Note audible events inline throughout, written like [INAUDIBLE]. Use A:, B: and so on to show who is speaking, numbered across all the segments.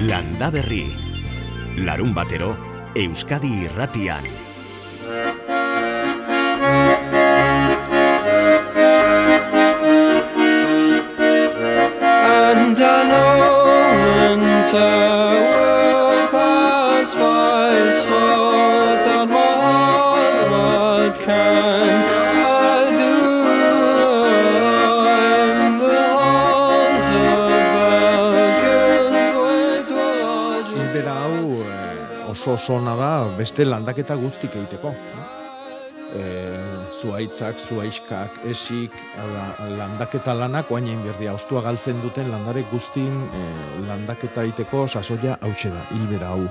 A: Landa Berri. Larun batero, Euskadi irratian.
B: And I
C: oso oso ona da beste landaketa guztik egiteko. E, zuaitzak, zuaiskak, esik, da, landaketa lanak oain egin berdia, ostua galtzen duten landare guztin e, landaketa egiteko sasoia hautxe da, hilbera hau.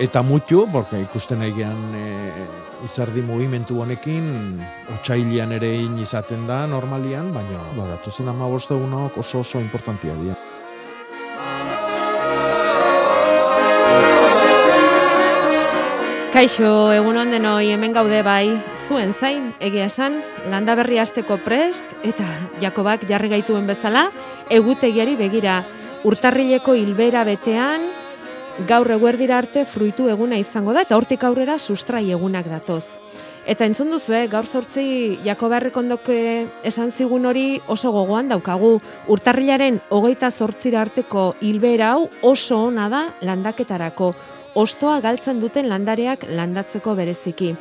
C: Eta mutu, porque ikusten egean e, izardi mugimentu honekin, otxailian ere in izaten da normalian, baina badatu zen ama egunok oso oso importantia dira.
D: Kaixo, egun denoi hemen gaude bai, zuen zain, egia esan, landa berri hasteko prest, eta Jakobak jarri gaituen bezala, egutegiari begira, urtarrileko hilbera betean, gaur eguerdira arte fruitu eguna izango da, eta hortik aurrera sustrai egunak datoz. Eta entzun duzu, eh, gaur sortzi Jakobarrek ondoke esan zigun hori oso gogoan daukagu. Urtarrilaren hogeita zortzira arteko hilbera hau oso ona da landaketarako. Ostoa galtzen duten landareak landatzeko bereziki.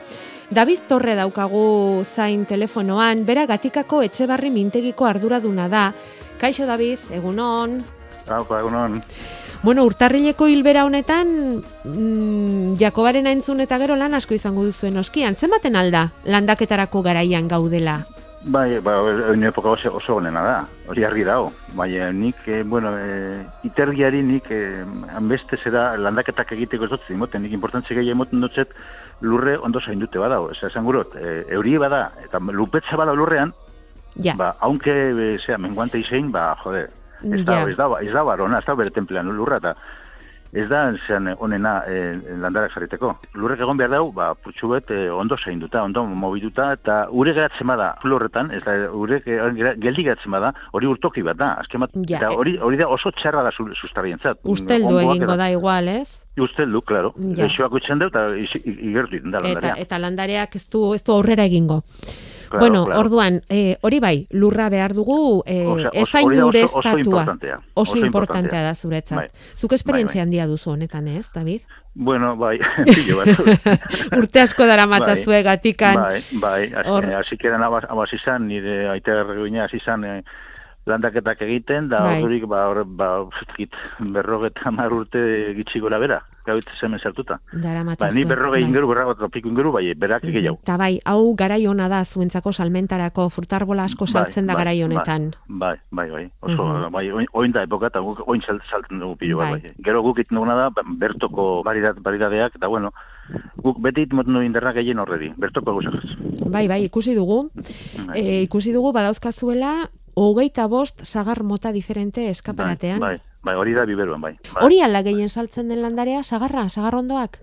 D: David Torre daukagu zain telefonoan, bera gatikako etxebarri mintegiko arduraduna da. Kaixo David, egunon.
E: Hauko, egunon.
D: Bueno, urtarrileko hilbera honetan, mm, Jakobaren aintzun eta gero lan asko izango duzuen oskian. Zenbaten alda landaketarako garaian gaudela?
E: Bai, ba, epoka oso, oso honena da, hori argi dago. Bai, nik, eh, bueno, eh, itergiari nik eh, hanbeste zera landaketak egiteko ez dut imoten, nik importantzi gehi emoten dutzet lurre ondo zaindute badago. Eza, esan gurot, eh, eurie bada, eta lupetza bada lurrean,
D: Ja,
E: ba, eh, zera, menguante izein, ba, jode, ez da,
D: Ja.
E: ez da, ez da barona, ez da bere templean lurra, eta ez da zean onena eh, landarak zariteko. Lurrek egon behar dau, ba, putxu bet eh, ondo zainduta, ondo mobituta, eta ure geratzen bada florretan, ez da, ure geldi geratzen bada, hori urtoki bat da, azken bat,
D: Ja.
E: eta hori, hori da oso txarra da sustarrientzat.
D: usteldu egingo
E: eta-
D: da igual, ez?
E: Usteldu, claro.
D: Ja.
E: Eixoak utxen du, eta igertu egiten da
D: Eta,
E: landarea.
D: eta landareak ez du, ez du aurrera egingo.
E: Claro,
D: bueno,
E: claro.
D: orduan, eh, hori bai, lurra behar dugu, eh,
E: Osea, oso-
D: ezain
E: hori da oso- oso
D: estatua.
E: importantea.
D: Oso
E: Oso
D: importantea da zuretzat.
E: Bai.
D: Zuk esperientzia
E: Bai, bai.
D: handia duzu honetan, ez, David?
E: Bueno, bai, [LAUGHS] [LAUGHS] pilo bat. [LAUGHS]
D: Urte asko dara matza
E: Bai.
D: gatikan.
E: Bai, bai, hasi, hasi keren abaz, abaz izan, nire aita erreguina hasi izan eh, landaketak egiten, da
D: Bai.
E: ordurik, ba, hor, ba, zikit, berroget hamar urte gitxi gora bera, gabit zemen sartuta.
D: Dara
E: Ba, ni berrogei
D: bai.
E: inguru, berroget tropiko inguru, bai, berak gehiago.
D: Eta bai, hau garai ona da zuentzako salmentarako furtarbola asko saltzen da
E: bai,
D: garai honetan.
E: Bai, bai, bai, oso,
D: Mhm.
E: bai, oin, da epoka, eta guk oin sal- saltzen dugu pilo bat,
D: Bai.
E: bai. Gero guk iten duguna da, ba, bertoko baridat, baridadeak, eta bueno, guk beti imoten du inderrak gehien horredi, bertoko guzak.
D: Bai, bai, ikusi dugu.
E: Bai.
D: E, ikusi dugu badauzkazuela hogeita bost sagar mota diferente eskaparatean.
E: Bai, bai, bai, hori da biberuan, bai. bai.
D: Hori ala gehien saltzen den landarea, sagarra, sagarrondoak?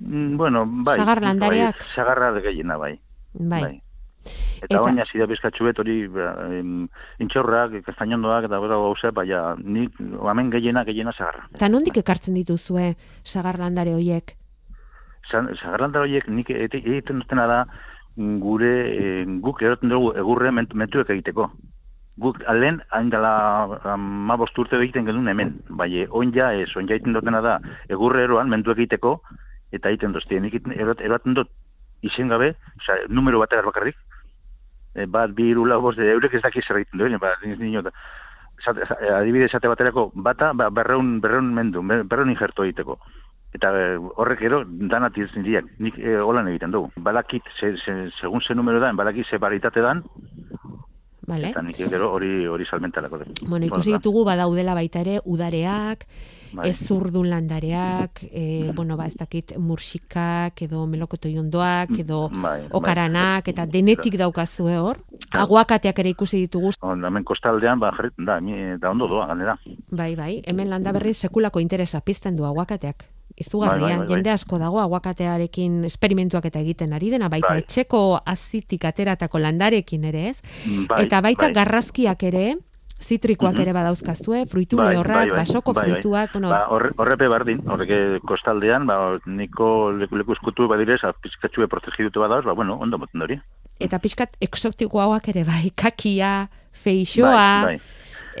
E: Mm, Bueno, bai.
D: Sagar
E: bai,
D: landareak.
E: Sagarra de gehiena, bai.
D: Bai.
E: Eta,
D: Eta-
E: baina zida bizkatxu bet hori ba, em, intxorrak, kastainondoak eta bera gauza, baina nik hemen gehiena, gehiena sagarra.
D: Eta nondik ekartzen dituzue sagar landare hoiek?
E: San- Sagarlanda horiek nik egiten dutena da gure, eh, guk eroten dugu egurre ment- mentuek egiteko. Guk alen, hain dela ma urte egiten genuen hemen, bai, oin ja ez, oin ja egiten dutena da egurre eroan mentuek egiteko, eta egiten duzte, nik egiten- eroaten dut izen gabe, oza, numero bategar bakarrik, e, bat, bi, iru, lau, bost, de eurek ez daki zer egiten duen, ba, nio, esate- esate- baterako, bata, ba, berreun, berreun mendu, ber- berreun injerto egiteko. Eta e, horrek ero danat izan diak, nik e, holan egiten dugu. Balakit, se, se, segun ze numero da, balakit ze baritate dan,
D: Bale?
E: eta nik gero hori hori salmentarako.
D: Bueno, ikusi ditugu badaudela baita ere udareak,
E: Bai.
D: ez zurdun landareak, e, bueno, ba, ez dakit murxikak, edo melokoto jondoak, edo
E: Bai, bai.
D: okaranak, eta denetik daukazue hor. Aguakateak ere ikusi ditugu,
E: On, hemen kostaldean, ba, jarriten da, mi, da ondo doa, ganera.
D: bai, bai, hemen landa berri sekulako interesa pizten du aguakateak. Izugarria,
E: Bai, bai, bai, bai.
D: jende asko dago aguakatearekin esperimentuak eta egiten ari dena, baita
E: Bai.
D: etxeko azitik ateratako landarekin ere ez,
E: Bai,
D: eta baita
E: bai.
D: garrazkiak ere, zitrikoak
E: Mhm.
D: ere badauzkazue, fruitu
E: Bai,
D: lehorrak,
E: bai, bai,
D: basoko
E: bai,
D: fruituak, bueno,
E: Ba, horre, horrepe bardin, horreke kostaldean, ba, niko leku, leku eskutu badirez, pizkatxue protegidute badauz, ba, bueno, ondo moten hori.
D: eta pixkat exotikoak ere bai, kakia, feixoa,
E: Bai, bai.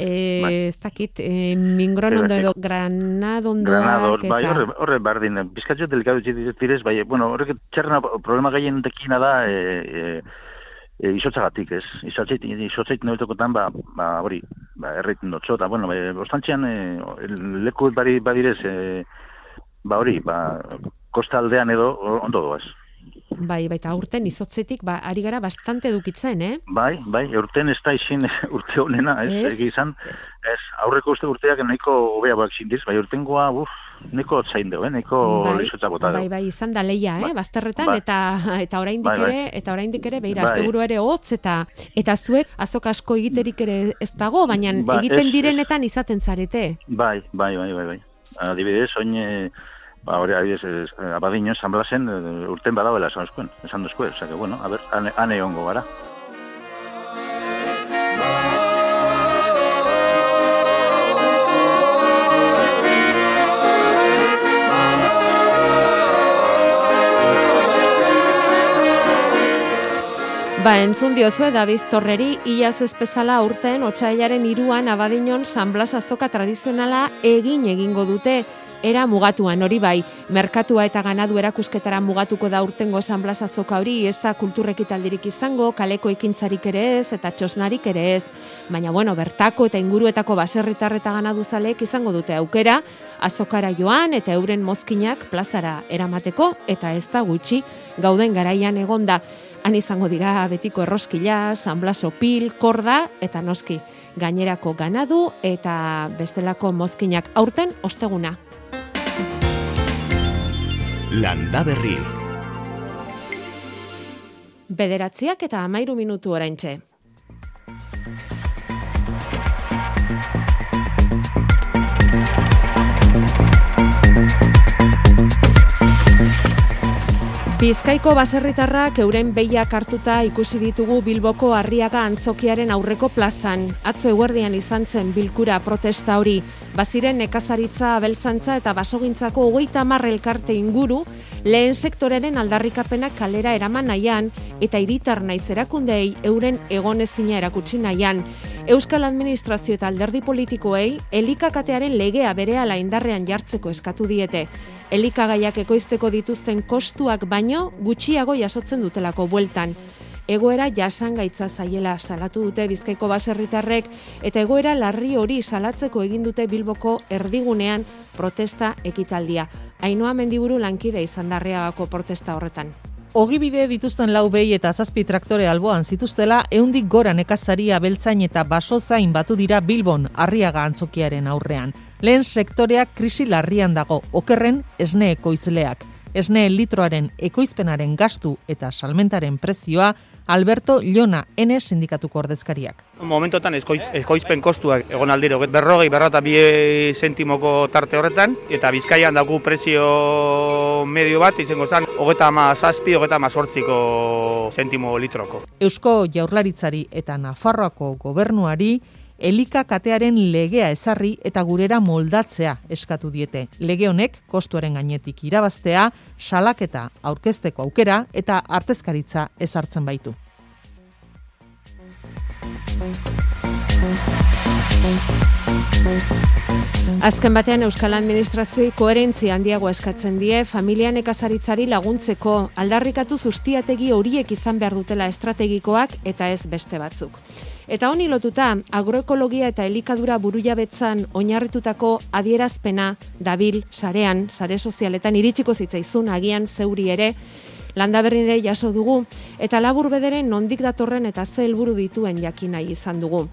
D: Eh,
E: bai.
D: ez dakit, eh, mingronondo edo granadondoak,
E: Granador, bai,
D: eta...
E: horre, horre bardin, pizkatxue delikatu direz, bai, bueno, horrek txerna problema gehien dekina da, e, e, e, izotzagatik, ez? Izotzait, izotzait nebetokotan, ba, ba, hori, ba, erreiten dutxo, eta, bueno, e, ostantzian, e, leku bari, badirez, e, ba, hori, ba, kostaldean edo, ondo doaz.
D: Bai, baita urten izotzetik, ba, ari gara bastante edukitzen, eh?
E: Bai, bai, urten ez da izin [LAUGHS] urte honena, ez,
D: Ez?
E: izan, ez, aurreko uste urteak nahiko hobea bak zindiz, bai, urtengoa, uf, nahiko zain deu, eh, nahiko
D: bai,
E: bota
D: bai, bai, izan da leia, eh,
E: Bai.
D: bazterretan,
E: Bai.
D: eta eta oraindik
E: Bai, bai.
D: ere, eta oraindik ere, beira,
E: Bai.
D: ere hotz, eta eta zuek azok asko egiterik ere ez dago, baina
E: Ba,
D: egiten
E: ez,
D: direnetan izaten zarete.
E: Bai, bai, bai, bai, bai. Adibidez, oin, e, ba, hori, adibidez, ez, eh, abadino, San Blasen, e, urten badauela esan duzkuen, esan duzkuen, osea, que, bueno, a ber, ane, ane ongo gara.
D: Ba, entzun diozue David Torreri, iaz ez bezala urten otxailaren iruan abadinon San Blas azoka tradizionala egin egingo dute, era mugatuan hori bai, merkatua eta ganadu erakusketara mugatuko da urtengo San Blas azoka hori, ez da kulturrekitaldirik izango, kaleko ekintzarik ere ez, eta txosnarik ere ez, baina bueno, bertako eta inguruetako baserritar eta ganadu zaleek izango dute aukera, azokara joan eta euren mozkinak plazara eramateko, eta ez da gutxi, gauden garaian egonda, Han izango dira betiko erroskila, sanblaso pil, korda eta noski. Gainerako ganadu eta bestelako mozkinak aurten osteguna.
A: Landa Berri.
D: Bederatziak eta amairu minutu oraintxe. Bizkaiko baserritarrak euren behiak hartuta ikusi ditugu Bilboko Arriaga antzokiaren aurreko plazan. Atzo eguerdian izan zen bilkura protesta hori. Baziren nekazaritza, abeltzantza eta basogintzako hogeita hamar elkarte inguru, lehen sektoreren aldarrikapenak kalera eraman nahian eta hiritar naiz erakundei euren egonezina erakutsi nahian. Euskal Administrazio eta alderdi politikoei elikakatearen legea berehala indarrean jartzeko eskatu diete. Elikagaiak ekoizteko dituzten kostuak baino gutxiago jasotzen dutelako bueltan. Egoera jasangaitza zaiela salatu dute Bizkaiko baserritarrek eta egoera larri hori salatzeko egin dute Bilboko erdigunean protesta ekitaldia. Ainoa mendiburu lankide izan darreagako protesta horretan.
F: Ogibide dituzten lau behi eta zazpi traktore alboan zituztela, eundik gora nekazaria beltzain eta baso zain batu dira Bilbon, arriaga antzokiaren aurrean. Lehen sektoreak krisi larrian dago, okerren esne ekoizleak. Esne litroaren ekoizpenaren gastu eta salmentaren prezioa, Alberto Llona, N sindikatuko ordezkariak.
G: Momentotan eskoiz, ekoizpen kostuak egon aldiro, berrogei, berrata bi sentimoko tarte horretan, eta bizkaian daku prezio medio bat, izango zen, hogeta ama zazpi, hogeta ama sortziko sentimo litroko.
F: Eusko jaurlaritzari eta Nafarroako gobernuari elika katearen legea ezarri eta gurera moldatzea eskatu diete. Lege honek kostuaren gainetik irabaztea, salaketa aurkezteko aukera eta artezkaritza ezartzen baitu.
D: Azken batean Euskal Administrazioi koherentzia handiago eskatzen die familia nekazaritzari laguntzeko aldarrikatu zuztiategi horiek izan behar dutela estrategikoak eta ez beste batzuk. Eta honi lotuta, agroekologia eta elikadura burujabetzan oinarritutako adierazpena dabil sarean, sare sozialetan iritsiko zitzaizun agian zeuri ere, landaberrire jaso dugu, eta labur bederen nondik datorren eta ze helburu dituen jakin nahi izan dugu.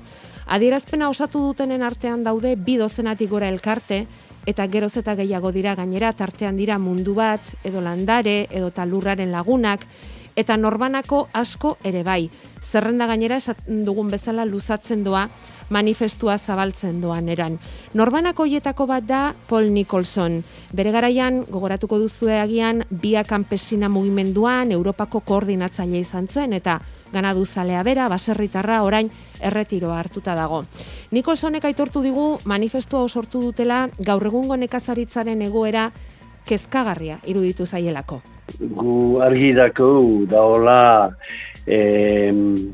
D: Adierazpena osatu dutenen artean daude bi dozenatik gora elkarte, eta geroz eta gehiago dira gainera tartean dira mundu bat, edo landare, edo talurraren lagunak, eta norbanako asko ere bai. Zerrenda gainera esaten dugun bezala luzatzen doa, manifestua zabaltzen doan eran. Norbanako hoietako bat da Paul Nicholson. Bere garaian, gogoratuko duzue agian, bia kanpesina mugimenduan Europako koordinatzaile izan zen, eta ganadu zalea bera, baserritarra orain erretiroa hartuta dago. Nikolsonek aitortu digu manifestua sortu dutela gaur egungo nekazaritzaren egoera kezkagarria iruditu zaielako.
H: Gu argi dako daola em,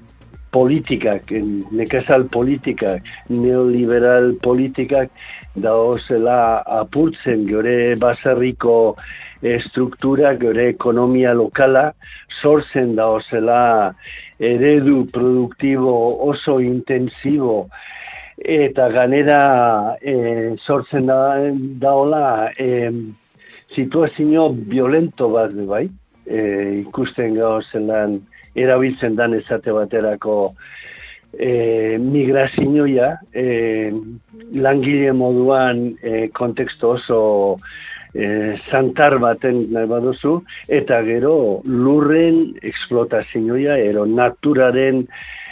H: politikak, nekazal politikak, neoliberal politikak daozela apurtzen gure baserriko estruktura, gure ekonomia lokala, sortzen daozela eredu produktibo oso intensibo eta ganera eh, sortzen da, daola em, situazio violento bat bai, e, ikusten gauzelan erabiltzen dan esate baterako e, migrazioa, e, langile moduan e, kontekstu oso e, zantar baten nahi baduzu, eta gero lurren eksplotazioa, ero naturaren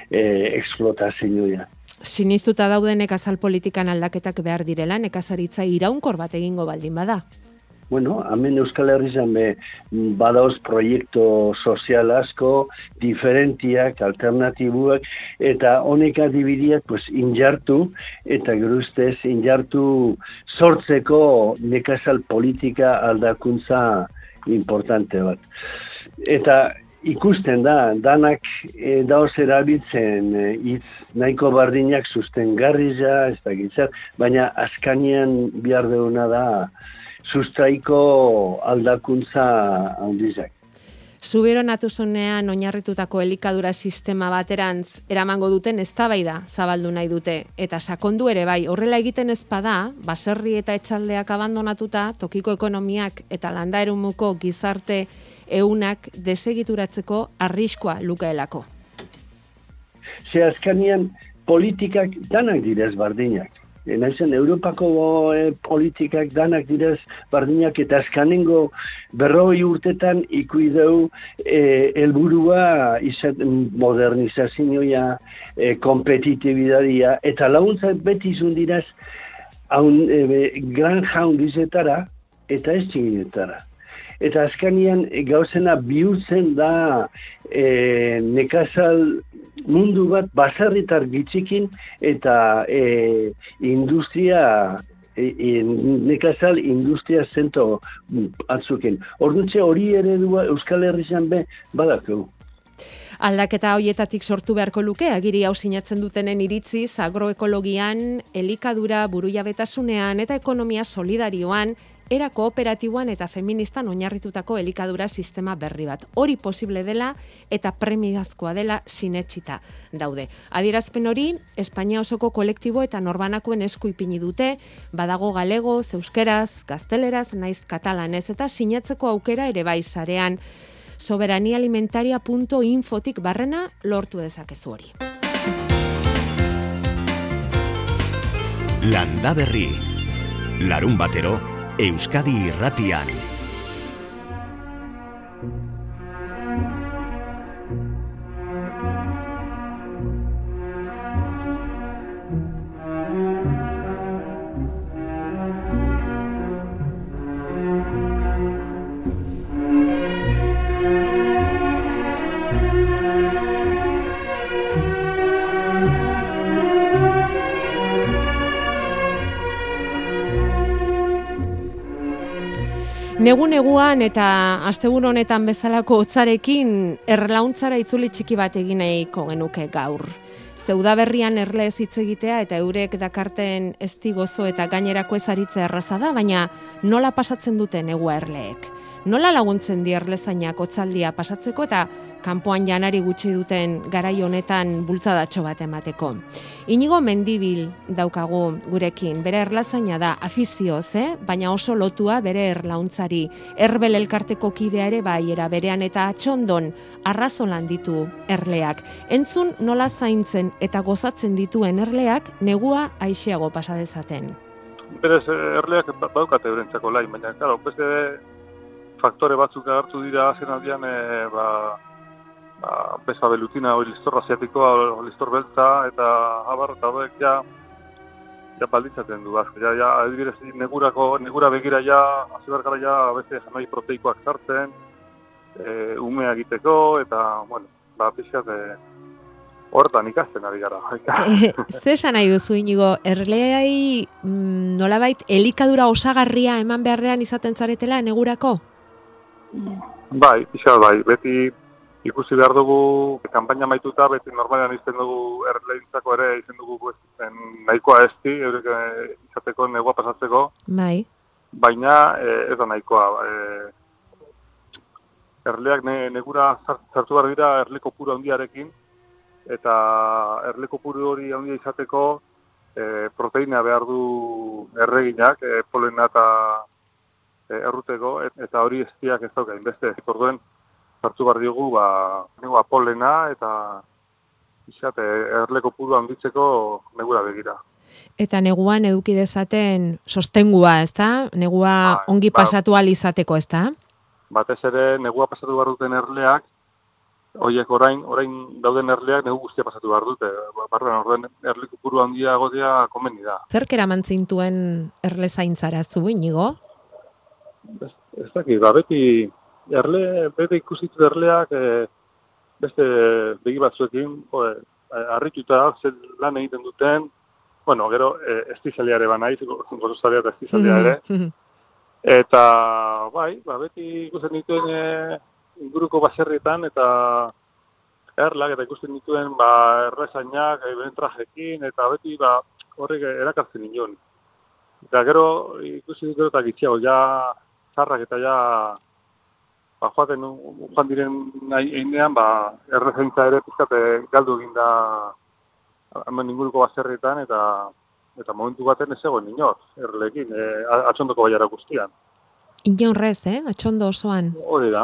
H: e, eksplotazioa.
D: Sinistuta daude nekazal politikan aldaketak behar direla, nekazaritza iraunkor bat egingo baldin bada.
H: Bueno, hemen Euskal Herrian be badauz proiektu sozial asko, diferentiak, alternatibuak, eta honek adibidiak pues, injartu, eta gero ustez injartu sortzeko nekazal politika aldakuntza importante bat. Eta ikusten da, danak e, daoz erabiltzen e, hitz nahiko bardinak sustengarria, ez da gitzat, baina askanian bihar deuna da sustraiko aldakuntza handizak.
D: Zubero natuzunean oinarritutako elikadura sistema baterantz eramango duten eztabaida zabaldu nahi dute eta sakondu ere bai horrela egiten ez bada baserri eta etxaldeak abandonatuta tokiko ekonomiak eta landaerumuko gizarte eunak desegituratzeko arriskoa lukaelako.
H: Ze azkanian politikak danak direz bardinak. E, naizen, Europako e, politikak danak direz bardinak eta azkanengo berroi urtetan ikuideu e, elburua izat, modernizazioa, e, kompetitibidadia, eta laguntza beti izun diraz haun, e, gran jaun eta ez txiginetara. Eta azkanian e, gauzena bihurtzen da e, nekazal mundu bat baserritar gitzikin eta e, industria e, e, nekazal industria zento atzuken. Orduntze hori eredua Euskal Herrian be badakeu.
D: Aldaketa hoietatik sortu beharko luke, agiri hau sinatzen dutenen iritziz, agroekologian, elikadura, burujabetasunean eta ekonomia solidarioan, era kooperatiboan eta feministan oinarritutako elikadura sistema berri bat. Hori posible dela eta premiazkoa dela sinetsita daude. Adierazpen hori, Espainia osoko kolektibo eta norbanakoen esku ipini dute, badago galego, zeuskeraz, gazteleraz, naiz katalanez eta sinatzeko aukera ere bai sarean soberanialimentaria.infotik barrena lortu dezakezu hori.
A: Landa Berri. Larun batero, Euskadi irratian.
D: Negu-neguan eta asteburu honetan bezalako hotzarekin erlauntzara itzuli txiki bat egin nahiko genuke gaur. Zeuda berrian erle ez hitz egitea eta eurek dakarten ezti gozo eta gainerako ezaritze erraza da, baina nola pasatzen dute negua erleek. Nola laguntzen di erlezainak hotzaldia pasatzeko eta kanpoan janari gutxi duten garai honetan bultzadatxo bat emateko. Inigo mendibil daukagu gurekin, bere erlazaina da afizioz, eh? baina oso lotua bere erlauntzari. Erbel elkarteko kidea ere bai, era berean eta atxondon arrazolan ditu erleak. Entzun nola zaintzen eta gozatzen dituen erleak negua aixiago pasa dezaten.
I: Berez, eh, erleak ba- badaukate eurentzako lain, baina, claro, beste faktore batzuk agertu dira azken aldian, e, ba, ba, beza belutina, hori listor asiatikoa, listor beltza, eta abar, eta horiek ja, ja balditzaten du, azke, ja, ja, adibidez, negurako, negura begira ja, azibarkara ja, beste janai proteikoak sartzen, e, umea egiteko, eta, bueno, ba, pixkat, e, hortan ikasten ari gara.
D: Eh, [LAUGHS] ze esan nahi duzu inigo, erleai mm, nolabait elikadura osagarria eman beharrean izaten zaretela negurako?
I: Bai, pixka bai, beti ikusi behar dugu kanpaina maituta, beti normalean izten dugu erleintzako ere izten dugu en, nahikoa esti, eurek eh, izateko negua pasatzeko,
D: Bai.
I: baina eh, ez da nahikoa. Eh, erleak ne, negura sartu behar dira erleko puro handiarekin, eta erleko puro hori handia izateko eh, proteina behar du erreginak, eh, polena eta eh, erruteko, et, eta hori estiak ez dauka, inbeste. Orduen, sartu behar diogu, ba, negua polena eta izate, erleko puro handitzeko negura begira.
D: Eta neguan eduki dezaten sostengua, ezta? Negua
I: Bai,
D: ongi
I: ba.
D: pasatu izateko, ezta?
I: batez ere negua pasatu behar duten erleak, horiek orain, orain dauden erleak negu guztia pasatu behar dute. Barren, orduen erleku puru handia egotea komeni da.
D: Zerk eraman zintuen erle zaintzara zu, inigo?
I: Ez, ez dakit, ba, beti, erle, beti ikusitu erleak, e, beste begi batzuekin, e, harrituta, zer lan egiten duten, bueno, gero, e, estizaleare ba naiz, gozozalea eta estizalea ere, Eta, bai, ba, beti ikusten dituen e, inguruko baserrietan eta erlak eta ikusten dituen ba, errezainak, e, trajekin, eta beti ba, horrek erakartzen nion. Eta gero ikusi dut gero eta gitxiago, ja zarrak eta ja ba, joaten joan diren einean, ba, errezaintza ere pizkate galdu egin da hemen inguruko baserrietan, eta eta momentu baten ez egon inor, erlekin, e, atxondoko baiara guztian.
D: Inorrez, eh? Atxondo osoan.
I: Hori da.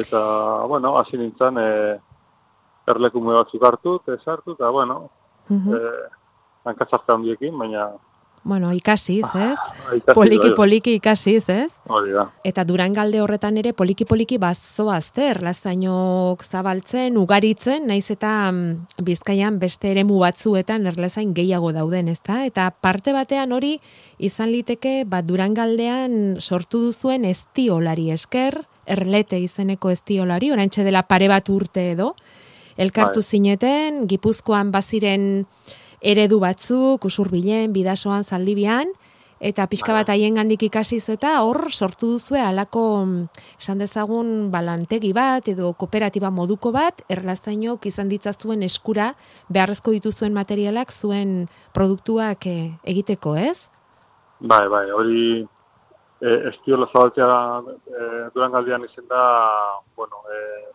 I: Eta, bueno, hasi nintzen, e, erlekume batzuk hartu, eta sartu, eta, bueno,
D: Mhm.
I: e, hankatzarte handiekin, baina
D: Bueno, ikasiz, ez?
I: ikasi
D: Poliki
I: bai,
D: poliki ikasiz, ez?
I: hori da.
D: Eta Durangalde horretan ere poliki poliki bazoazte erlazainok zabaltzen, ugaritzen, naiz eta mm, Bizkaian beste eremu batzuetan erlazain gehiago dauden, ezta? Eta parte batean hori izan liteke bat Durangaldean sortu duzuen estiolari esker, erlete izeneko estiolari, oraintxe dela pare bat urte edo, elkartu
I: Bai.
D: zineten, Gipuzkoan baziren eredu batzuk, usurbilen, bidasoan, zaldibian, eta pixka bat haien gandik ikasiz eta hor sortu duzue alako mm, esan dezagun balantegi bat edo kooperatiba moduko bat erlazainok izan ditzazuen eskura beharrezko dituzuen materialak zuen produktuak eh, egiteko, ez?
I: Bai, bai, hori e, estiola zabaltzea e, durangaldian izen da, bueno, e,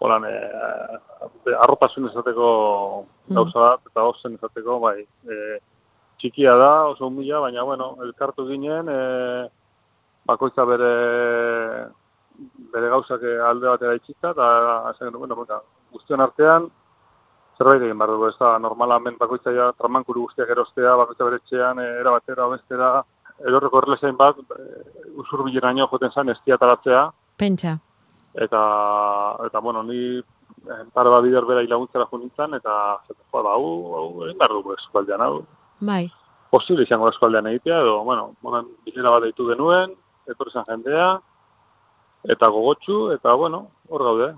I: holan, e, arropasun izateko gauza bat, eta ozen izateko, bai, e, txikia da, oso humila, baina, bueno, elkartu ginen, e, bakoitza bere bere gauzak alde batera itxita, eta esan genuen, bueno, guztion artean, zerbait egin behar dugu, ez da, normalmen bakoitza ja tramankuru guztiak erostea, bakoitza bere etxean, e, era batera, bestera, erorreko erlezein bat, e, usurbileraino joten zen estiataratzea,
D: Pentsa.
I: Eta, eta bueno, ni eh, pare bat bider bera hilaguntzera jo nintzen, eta, eta jo, ba, hau, hau, egin behar dugu eskualdean, hau,
D: Bai.
I: posible izango da eskualdean egitea, edo, bueno, monan bilera bat deitu genuen, etorri zen jendea, eta gogotsu, eta, bueno, hor gaude.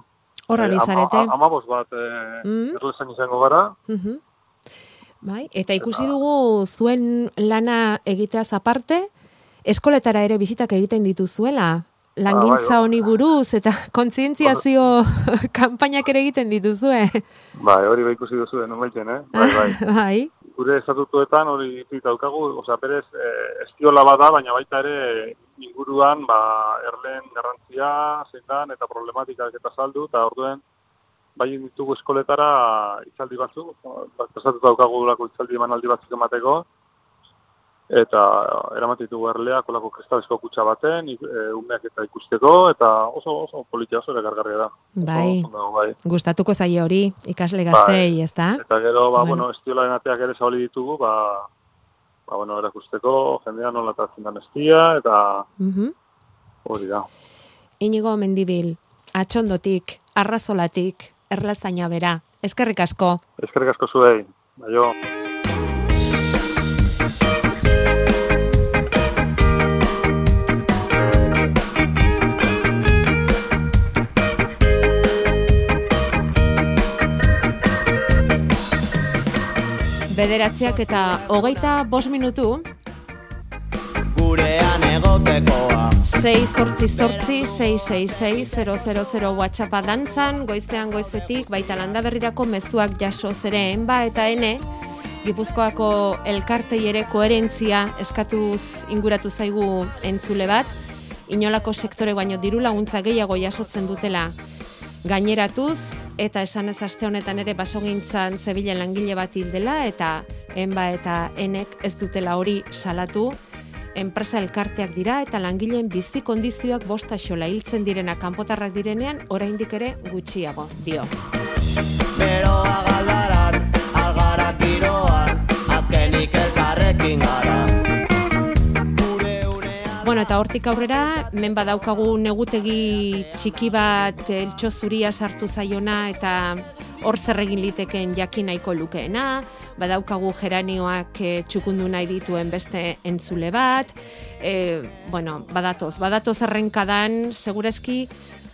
D: Hor ari
I: Eh, ama-
D: zarete.
I: a- Amabos bat eh,
D: Mm.
I: erlezan izango gara,
D: Mhm. Bai, eta ikusi dugu zuen lana egiteaz aparte, eskoletara ere bisitak egiten dituzuela, langintza
I: bai, bai.
D: honi buruz, eta kontzientziazio [LAUGHS] kanpainak ere egiten dituzue.
I: bai, hori bai ikusi duzu den, umelten, eh? Bai, bai. [LAUGHS]
D: bai,
I: Gure estatutuetan hori daukagu, osea, berez, eh, estiola bada, baina baita ere inguruan, ba, erlen garrantzia, zein dan, eta problematikak eta saldu, eta orduen, bai ditugu eskoletara itzaldi batzuk, ba, prestatuta daukagu lako itzaldi emanaldi batzuk emateko, eta eramaten ditugu erlea, kolako kristalezko kutsa baten, e, umeak eta ikusteko, eta oso, oso politia oso erakargarria da. Oso
D: bai,
I: dago, bai.
D: gustatuko zaie hori, ikasle gaztei, ez da?
I: Eta gero, ba,
D: Bueno.
I: bueno, estiolaren ateak ere zabali ditugu, ba, ba, bueno, erakusteko, jendea nola tratzen den estia, eta
D: Mhm.
I: hori da.
D: Inigo mendibil, atxondotik, arrazolatik, erlazaina bera, eskerrik asko.
I: Eskerrik asko zuei, baio.
D: Bederatziak eta hogeita bost minutu,
J: gurean egotekoa.
D: 6 zortzi zortzi 666 WhatsAppa dantzan, goizean goizetik, baita landa berrirako mezuak jaso zere enba eta ene, Gipuzkoako elkartei ere koherentzia eskatuz inguratu zaigu entzule bat, inolako sektore baino diru laguntza gehiago jasotzen dutela gaineratuz, eta esan ez aste honetan ere basogintzan zebilen langile bat hildela, eta enba eta enek ez dutela hori salatu, enpresa elkarteak dira eta langileen bizi kondizioak bosta xola hiltzen direna kanpotarrak direnean oraindik ere gutxiago dio.
J: Beroa galdaran, algarak giroan Azkenik elkarrekin gara
D: Eta hortik aurrera, men badaukagu negutegi txiki bat eltxo zuria sartu zaiona eta hor zer egin liteken jakin nahiko lukeena, badaukagu geranioak e, txukundu nahi dituen beste entzule bat, e, bueno, badatoz, badatoz errenkadan, segureski,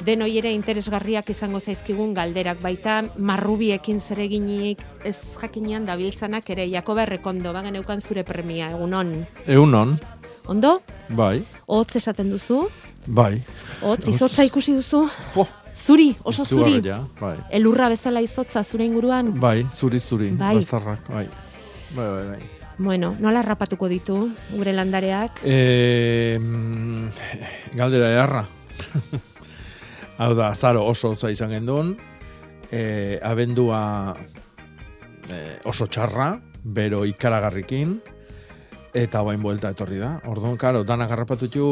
D: denoi ere interesgarriak izango zaizkigun galderak baita. Marrubiekin zereginik ez jakinean dabiltzanak ere. Jakoba Errekondo bagen eukan zure premia egunon.
C: Egunon,
D: Ondo?
C: bai,
D: Hotz esaten duzu?
C: bai.
D: Hotz, izotza ikusi duzu?
C: Jo,
D: Zuri, oso zuri.
C: izugarria, bai.
D: Elurra bezala izotza zure inguruan?
C: Bai, zuri zuri,
D: Bai.
C: bastarrak, bai. Bai, bai, bai.
D: Bueno, nola rapatuko ditu gure landareak?
C: E, mm, galdera eharra. [LAUGHS] Hau da, zaro oso hotza izan gendun, e, abendua e, oso txarra, bero ikaragarrikin, eta bain buelta etorri da. Orduan, karo, dana garrapatutu,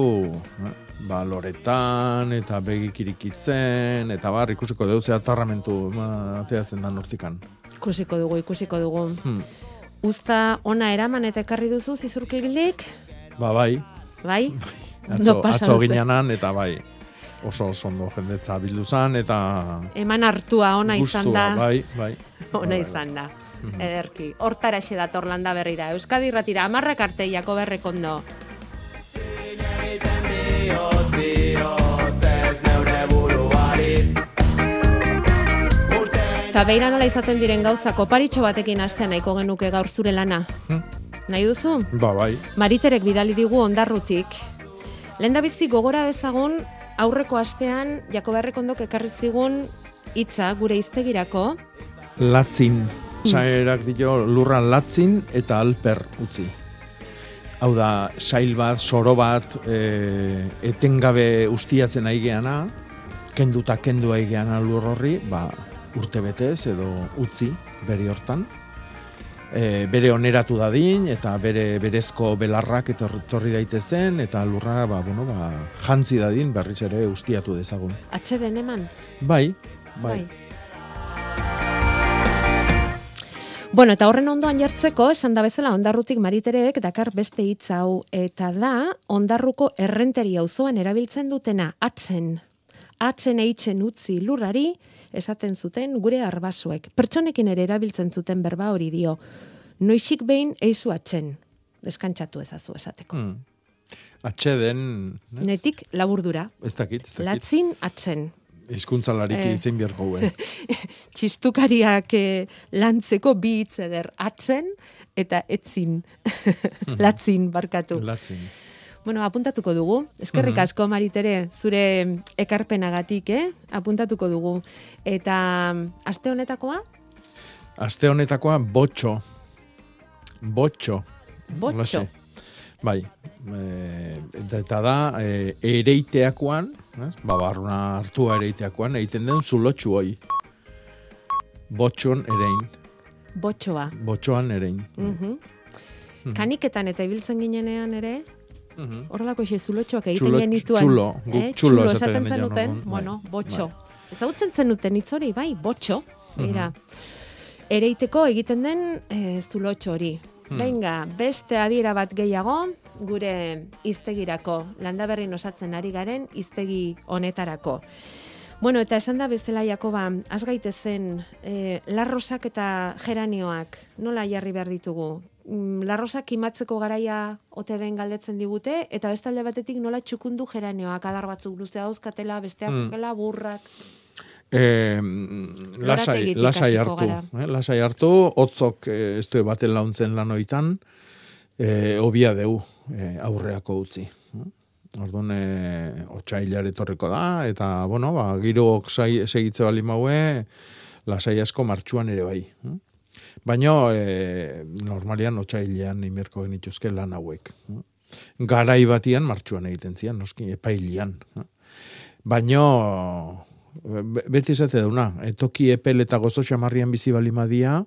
C: eh, ba, loretan, eta begik irikitzen, eta bar, ikusiko deu ze atarramentu ma, ateratzen da nortikan.
D: Ikusiko dugu, ikusiko dugu.
C: Hmm.
D: Uzta ona eraman eta ekarri duzu zizurkildik?
C: Ba, bai,
D: Bai?
C: atzo,
D: Ondo pasa
C: atzo
D: duzu.
C: ginenan, eta bai, oso oso ondo jendetza bildu zan, eta
D: Eman hartua ona izan
C: gustua,
D: da.
C: bai, bai. [LAUGHS]
D: Ona
C: Bai, bai.
D: izan da. [LAUGHS] Ederki. Hortara xe dator landa berrira. Euskadi ratira, amarrak arte jako berrekondo. Eta beira nola izaten diren gauza, koparitxo batekin hastean nahiko genuke gaur zure lana.
C: Hmm.
D: Nahi duzu?
C: Ba, bai.
D: Mariterek bidali digu ondarrutik. Lehen bizi gogora dezagun, aurreko astean, Jakoba Errekondok ekarri zigun hitza gure iztegirako,
C: Latzin.
D: Hmm.
C: Saerak dio lurra latzin eta alper utzi. Hau da, sail bat, soro bat, e, etengabe ustiatzen aigeana, kenduta kendu aigeana lur horri, ba, urte betez edo utzi bere hortan. E, bere oneratu dadin eta bere berezko belarrak etor- etorri daitezen eta lurra ba, bueno, ba, jantzi dadin berriz ere ustiatu dezagun.
D: atxeden eman.
C: Bai, bai.
D: Bueno, eta horren ondoan jartzeko, esan da bezala ondarrutik mariterek dakar beste hitz hau, eta da ondarruko errenteri auzoan erabiltzen dutena, atzen. Atzen eitzen utzi lurrari, esaten zuten gure arbasoek. Pertsonekin ere erabiltzen zuten berba hori dio. Noixik behin eizu atzen. Deskantzatu ezazu esateko.
C: Hmm. Atxeden, ez?
D: Netik laburdura.
C: Ez dakit, ez dakit.
D: Latzin atzen.
C: Hizkuntzalarik
D: Eh.
C: itzen biharko guen. [LAUGHS]
D: txistukariak eh, lantzeko bi hitz eder atzen eta etzin. [LAUGHS] Latzin barkatu.
C: Latzin.
D: Bueno, apuntatuko dugu. Eskerrik
C: Mhm.
D: asko Maritere, zure ekarpenagatik, eh? Apuntatuko dugu. Eta mm, aste honetakoa?
C: Aste honetakoa botxo. Botxo.
D: Botxo.
C: Holaxe. Bai. E, eta, da, e, ereiteakoan, ez? ba, barruna hartua ereiteakoan, egiten den zulotxu hoi. Botxon erein.
D: Botxoa.
C: Botxoan erein.
D: Mhm. Kaniketan eta ibiltzen ginenean ere, Horrelako xe zulotxoak egiten
C: Txulo-
D: genituen.
C: txulo, guk
D: eh?
C: txulo
D: txulo
C: esaten
D: zenuten,
C: bai,
D: bueno, botxo.
C: bai.
D: Ezagutzen zenuten hitz hori, bai, botxo.
C: Mhm.
D: Ereiteko egiten den e, zulotxo hori.
C: Hmm.
D: Venga, beste adiera bat gehiago, gure iztegirako, landaberrin osatzen ari garen iztegi honetarako. Bueno, eta esan da bezala Jakoba, has gaitezen e, larrosak eta geranioak nola jarri behar ditugu? Mm, Larrosak imatzeko garaia ote den galdetzen digute, eta beste alde batetik nola txukundu geranioak adar batzuk luzea dauzkatela, besteak mm. burrak.
C: E, lasai, lasai hartu. Eh, lasai hartu, hotzok eh, ez du baten launtzen lan hoitan, e, obia deu e, aurreako utzi. Orduan, e, otxailar etorriko da, eta, bueno, ba, sai- segitze bali maue, lasai asko martxuan ere bai. Baina, e, normalian otxailean imerko genituzke lan hauek. Garai batian martxuan egiten zian, noski, epailian. Baina, be- beti esate duna, e, toki epel eta gozo xamarrian bizi balimadia,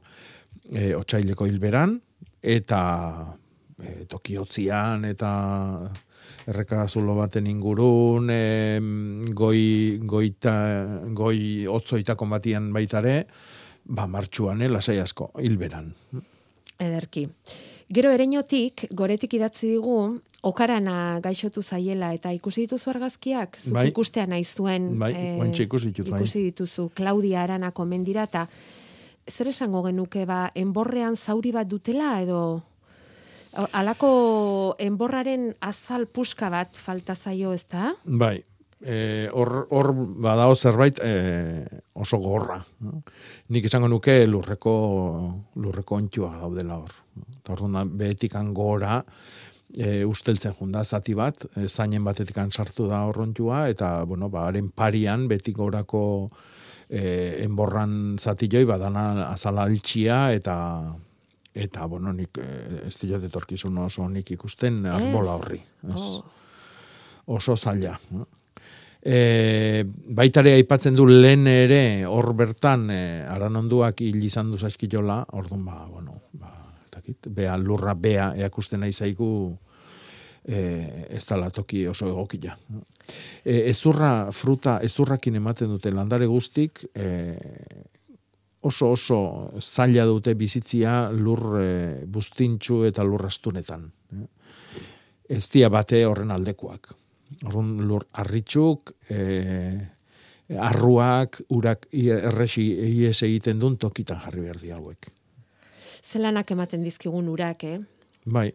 C: e, otxaileko hilberan, eta e, toki hotzian, eta erreka zulo baten ingurun, e, goi, goita, goi otzoitako batian baitare, ba, martxuan, eh, lasai asko, hilberan.
D: Ederki. Gero ereinotik, goretik idatzi digu, okarana gaixotu zaiela eta ikusi dituzu argazkiak, zuk
C: Bai.
D: ikustea nahi zuen.
C: Bai, guantxe ikusi ditut, bai.
D: Ikusi dituzu, Claudia Arana komendira, eta zer esango genuke, ba, enborrean zauri bat dutela, edo alako enborraren azal puska bat falta zaio, ez da?
C: Bai, eh, hor hor badao zerbait e, oso gorra. no? Nik esango nuke lurreko lurreko ontxua daudela hor. Eta orduan behetikan gora e, usteltzen junda zati bat, e, zainen batetikan sartu da hor ontxua, eta bueno, ba, haren parian betik gorako e, enborran zati joi, badana azala altxia, eta eta, bueno, nik e, ez diot etorkizun oso nik ikusten arbola horri. Ez
D: Oh.
C: oso zaila. no? E, baitare aipatzen du lehen ere hor bertan e, aranonduak hil izan du zaizkiola, orduan ba, bueno, ba, ez dakit, bea lurra bea eakusten nahi zaigu e, ez dala toki oso egokia. E, ezurra, fruta, ezurrakin ematen dute landare guztik, e, oso oso zaila dute bizitzia lur e, bustintxu eta lur astunetan. eh. Ez dia bate horren aldekoak. Orrun lur arritxuk, e, arruak, urak erresi ies egiten duen tokitan jarri behar di hauek.
D: Zelanak ematen dizkigun urak, eh?
C: Bai,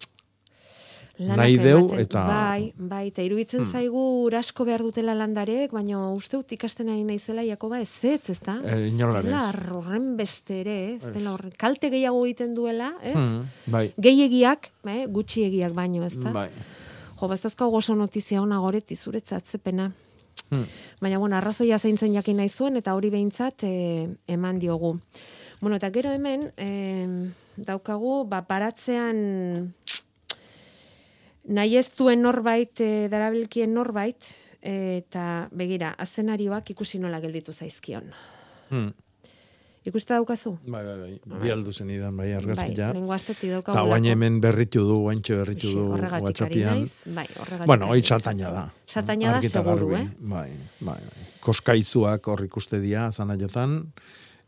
D: Lanak
C: Nahi deu
D: ematen-
C: eta-
D: Bai, bai, eta iruditzen
C: Hmm.
D: zaigu urasko behar dutela landarek, baina uste dut ikasten ari naizela Jakoba ez ez, ez da?
C: Eh, inola ere ez.
D: Horren beste ere, ez dela horren. Kalte gehiago egiten duela, ez?
C: Hmm, bai,
D: Gehiegiak, eh, gutxiegiak baino, ez da?
C: bai.
D: Jo, ez dauzkagu oso notizia ona goreti zuretzat zepena.
C: Hmm.
D: Baina, bueno, arrazoia zeintzen jakin nahi zuen, eta hori behintzat e, eman diogu. Bueno, eta gero hemen, e, daukagu, ba, baratzean nahi ez duen norbait, e, darabilkien norbait, eta begira, azenarioak ikusi nola gelditu zaizkion.
C: Hmm.
D: Ikusta daukazu?
C: Bai, bai, bai. Bi aldu zen idan, bai, argazkia.
D: Bai, daukagu.
C: Eta guain hemen berritu du, guaintxe berritu du WhatsAppian.
D: Bai, horregatik.
C: Bueno, hoi sataina da.
D: Sataina da, seguru,
C: garbi.
D: eh?
C: Bai, bai, bai. Koskaizuak hor ikuste dira, zana jotan,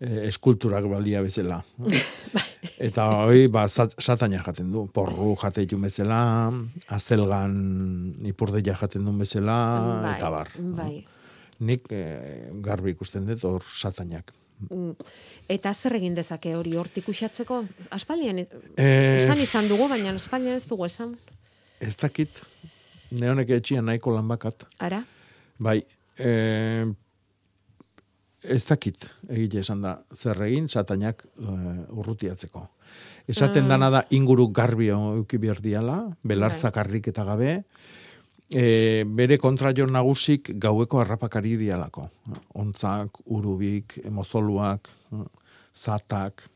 C: eh, eskulturak balia bezala. [LAUGHS]
D: Bai.
C: eta hoi, ba, sat- sataina jaten du. Porru jate ju bezala, azelgan ipurdeia jaten du bezala,
D: Bai,
C: eta bar.
D: Bai.
C: Nik eh, garbi ikusten dut hor satainak.
D: Mm. Eta zer egin dezake hori hortik uxatzeko? Aspaldian,
C: Eh,
D: esan izan dugu, baina aspaldian ez dugu esan.
C: Ez dakit, neonek etxian nahiko lan bakat.
D: Ara?
C: Bai, e, ez dakit, egile esan da, zer egin, satainak uh, urrutiatzeko. Esaten
D: Ah.
C: dana da inguru garbi euki behar diala, belartzak harrik eta gabe, e, bere kontraio nagusik gaueko harrapakari dialako. Ontzak, urubik, mozoluak, zatak.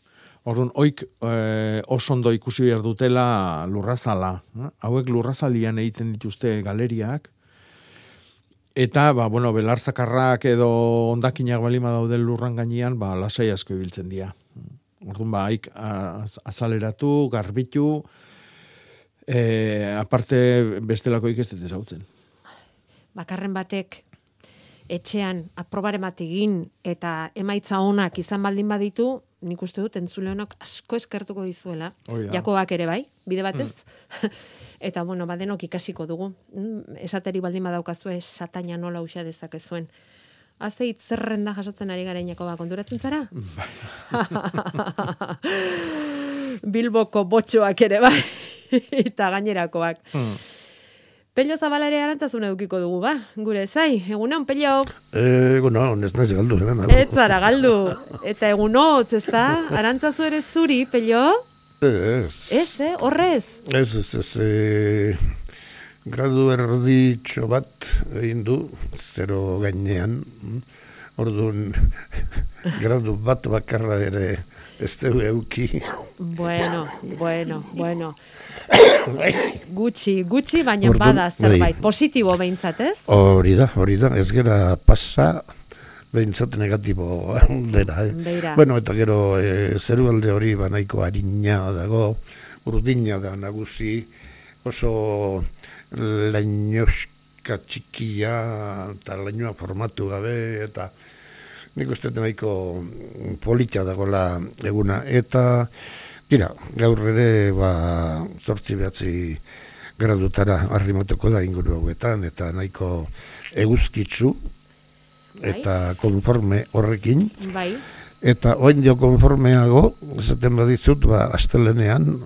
C: Orduan, oik e, oso ondo ikusi behar dutela lurrazala. Hauek lurrazalian egiten dituzte galeriak, Eta, ba, bueno, belarzakarrak edo ondakinak balima dauden lurran gainean, ba, lasai asko ibiltzen dira. Orduan, ba, haik az- azaleratu, garbitu, e, aparte bestelako ikestet ezautzen.
D: Bakarren batek etxean aprobaren bat egin eta emaitza onak izan baldin baditu, nik uste dut entzule honak asko eskertuko dizuela.
C: Da.
D: Jakobak ere bai, bide batez. [LAUGHS] eta bueno, badenok ikasiko dugu. Mm, Esateri baldin badaukazue sataina nola uxa dezakezuen. Azeit zerrenda jasotzen ari garen Jakoba, konturatzen zara? [LAUGHS] Bilboko botxoak ere bai, [LAUGHS] eta gainerakoak.
C: Hmm.
D: Pello zabalare arantzazun edukiko dugu, ba, gure zai. Egunon, Pello,
K: Ego, no, ez naiz galdu, eh?
D: ez zara galdu. Eta egunotz, ez da? Arantzazu ere zuri, Pello?
K: Ez,
D: Ez, eh? Horrez?
K: ez, ez, ez, e, gradu erditxo bat egin du, zero gainean, orduan, [LAUGHS] gradu bat bakarra ere ez dugu euki.
D: Bueno, bueno, bueno. [COUGHS] Gutxi, gutxi, baina bada zerbait.
K: bai.
D: Positibo behintzat, ez?
K: Hori da, hori da, ez gera pasa, behintzat negatibo [LAUGHS] dela. Eh?
D: Beira.
K: Bueno, eta gero e, zerualde hori ba nahiko harina dago, urdina da nagusi, oso lainoska txikia eta lainoa formatu gabe eta nik uste nahiko polita dagoela eguna eta tira, gaur ere ba zortzi behatzi gradutara arrimatuko da inguru hauetan eta nahiko eguzkitzu eta konforme horrekin
D: Bai.
K: Eta oain dio konformeago, esaten badizut, ba, astelenean,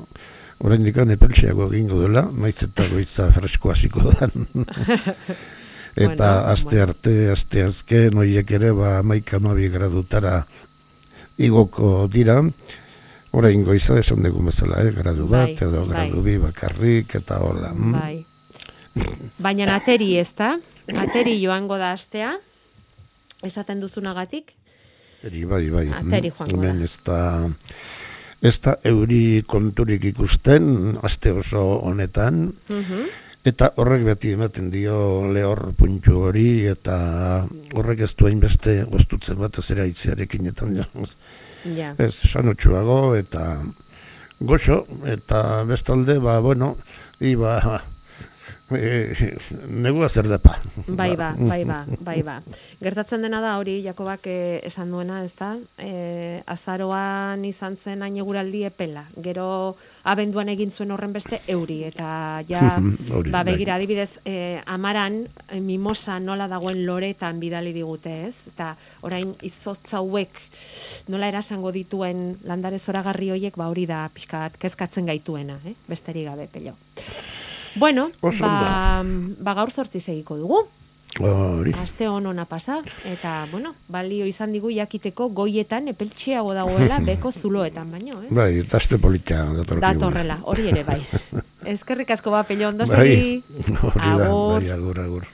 K: orain dikan epeltxeago egingo dela, maiz eta goitza fresko hasiko da. [LAUGHS] eta
D: Bueno,
K: aste arte, aste azken, oiek ere, ba, maika mabi gradutara igoko dira, orain goiza esan dugun bezala, eh, gradu bat,
D: Bai,
K: edo
D: bai.
K: gradu bi bakarrik, eta hola. mm.
D: Bai. Baina ateri ez da? Ateri joango da astea? Esaten duzunagatik?
K: Ateri, bai, bai.
D: Ateri
K: mm.
D: joango da.
K: Ez da, ez da euri konturik ikusten, aste oso honetan,
D: Mhm.
K: Eta horrek beti ematen dio lehor puntu hori, eta horrek ez du hainbeste goztutzen bat ez ere aitzearekin, eta ja,
D: Ja.
K: ez sanotxuago, eta goxo, eta bestalde, ba, bueno, iba, e, negua zer depa.
D: Bai ba, bai ba, bai ba. Gertatzen dena da hori, Jakobak eh, esan duena, ez da? E, azaroan izan zen hain eguraldi epela. Gero abenduan egin zuen horren beste euri. Eta ja, [LAUGHS]
K: Hori,
D: ba,
K: bai.
D: begira, adibidez, e, amaran, eh, mimosa nola dagoen loretan bidali digute, ez? Eta orain izotza hauek nola erasango dituen landare zoragarri hoiek, ba hori da pixka bat kezkatzen gaituena, eh? Besterik gabe, pello. Bueno,
K: Oso
D: ba, ba gaur zortzi segiko dugu.
K: Hori,
D: Aste on ona pasa eta bueno, balio izan digu jakiteko goietan epeltxeago dagoela [LAUGHS] beko zuloetan baino, eh?
K: bai, eta aste polita datorkigu.
D: Datorrela, hori ere bai. [LAUGHS] Eskerrik asko ba pello ondo
K: Bai,
D: segi.
K: hori da,
D: Agur.
K: bai, agur, agur.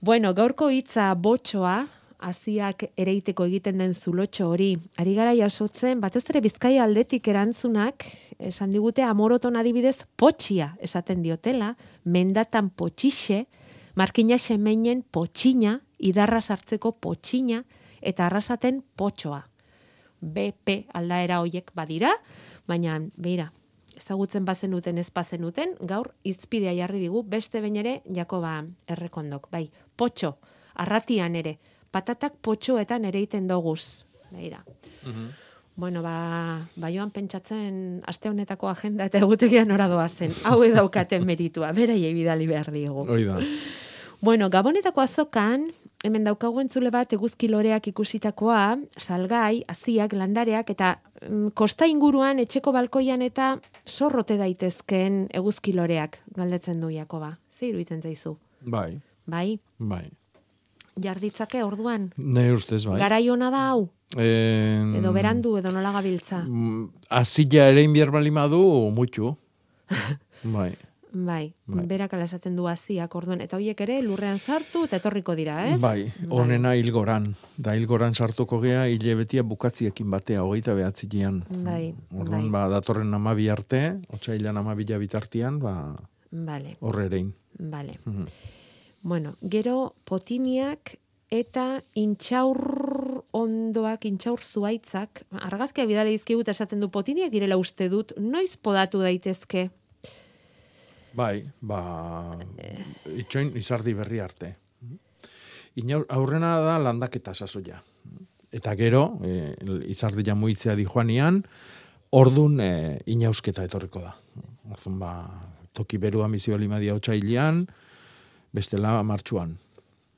D: Bueno, gaurko hitza botxoa, hasiak ereiteko egiten den zulotxo hori, ari gara jasotzen, batez ere bizkaia aldetik erantzunak, esan digute amoroton adibidez potxia esaten diotela, mendatan potxixe, markina semeinen potxina, idarra sartzeko potxina, eta arrasaten potxoa. BP aldaera hoiek badira, baina, beira, ezagutzen bazenuten ez bazenuten, gaur izpidea jarri digu beste behin ere Jakoba errekondok. Bai, potxo, arratian ere, patatak potxoetan ere iten doguz. Beira. Bueno, ba, ba joan pentsatzen aste honetako agenda eta egutegian ora doazen. Hau daukaten meritua, beraiei bidali behar diegu.
C: Hoi da.
D: Bueno, Gabonetako azokan, hemen daukagu entzule bat eguzki loreak ikusitakoa, salgai, aziak, landareak, eta mm, kosta inguruan etxeko balkoian eta zorrote daitezkeen eguzki loreak, galdetzen du Jakoba. Ze iruditzen zaizu?
C: Bai,
D: Bai,
C: bai.
D: Jarditzake orduan.
C: Ne ustez, bai.
D: Garai ona da hau,
C: Eh,
D: edo berandu, edo nola gabiltza.
C: mm, Azila ere inbier balimadu, mutxu. [LAUGHS] bai.
D: Bai,
C: Bai.
D: berak esaten du aziak orduan, eta hoiek ere lurrean sartu eta etorriko dira, ez?
C: Bai, onena hilgoran. Da hilgoran sartuko gea, hile betia bukatziekin batea, hogeita behatzilean.
D: Bai,
C: Orduan,
D: bai.
C: ba, datorren amabi arte, otsailan amabila bitartian, ba,
D: Vale.
C: horre erein.
D: Vale.
C: Mhm.
D: Bueno, gero potiniak eta intxaur ondoak, intxaur zuaitzak, argazkia bidale dizkigut esaten du potiniak direla uste dut, noiz podatu daitezke?
C: Bai, ba, itxoin izardi berri arte. Inaur, aurrena da landaketa sasoia. Eta gero, e, izardi jamuitzea di joanian, ordun e, inausketa etorriko da. Orduan, ba, toki berua misio limadia otsailean, bestela martxuan.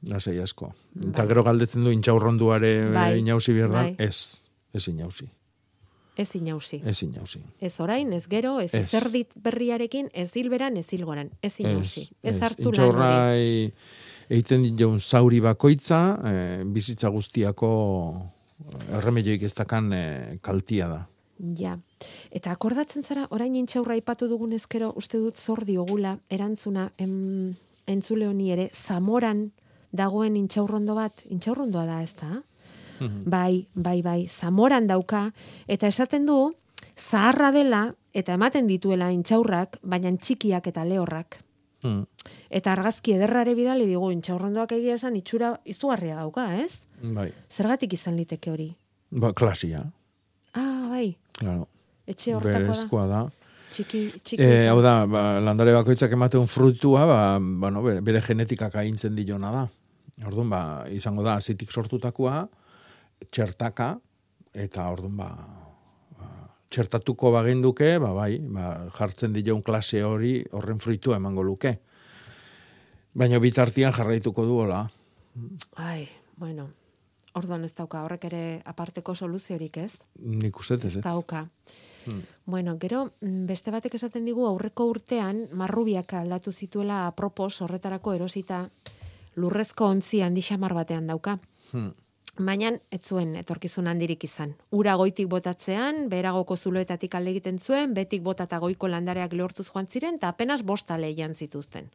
C: Lasei asko. Eta
D: Bai.
C: gero galdetzen du intxaurronduare
D: Bai,
C: inausi behar da,
D: bai.
C: ez, ez inausi.
D: Ez inausi.
C: Ez inauzi.
D: Ez orain, ez gero, ez,
C: Ez.
D: zerdit berriarekin, ez hilberan, ez hilgoran. Ez inausi. Ez, hartu lan hori.
C: Intxaurrai egiten dion zauri bakoitza, eh, bizitza guztiako erremedioik ez dakan eh, kaltia da.
D: Ja. Eta akordatzen zara, orain intxaurra aipatu dugun ezkero, uste dut zor diogula, erantzuna, em, entzule honi ere, zamoran dagoen intxaurrondo bat, intxaurrondoa da, ez da? Bai, bai, bai, zamoran dauka, eta esaten du, zaharra dela, eta ematen dituela intxaurrak, baina txikiak eta lehorrak.
C: Hmm.
D: Eta argazki ederrare bidali digu intxaurrondoak egia esan itxura izugarria dauka, ez?
C: Bai.
D: Zergatik izan liteke hori?
C: Ba, klasia,
D: Ah, bai,
C: claro.
D: etxe hortakoa da.
C: Da.
D: Txiki, txiki.
C: E, hau da, ba, landare bakoitzak ematen frutua, ba, bueno, bere, bere genetikak aintzen diona da. Orduan, ba, izango da, azitik sortutakoa, txertaka, eta orduan, ba, ba, txertatuko bagenduke, ba, bai, ba, jartzen dion klase hori horren fruitua emango luke. Baina bitartian jarraituko duola.
D: Ai, bueno, orduan ez dauka, horrek ere aparteko soluziorik ez?
C: Nik uste ez,
D: Ez
C: ez? Hmm.
D: Bueno, gero, mm, beste batek esaten digu aurreko urtean marrubiak aldatu zituela apropos horretarako erosita lurrezko ontzi handi xamar batean dauka.
C: Hmm.
D: Baina ez zuen etorkizun handirik izan. Ura goitik botatzean, beragoko zuloetatik alde egiten zuen, betik botata goiko landareak lehortuz joan ziren, eta apenas bosta lehian zituzten.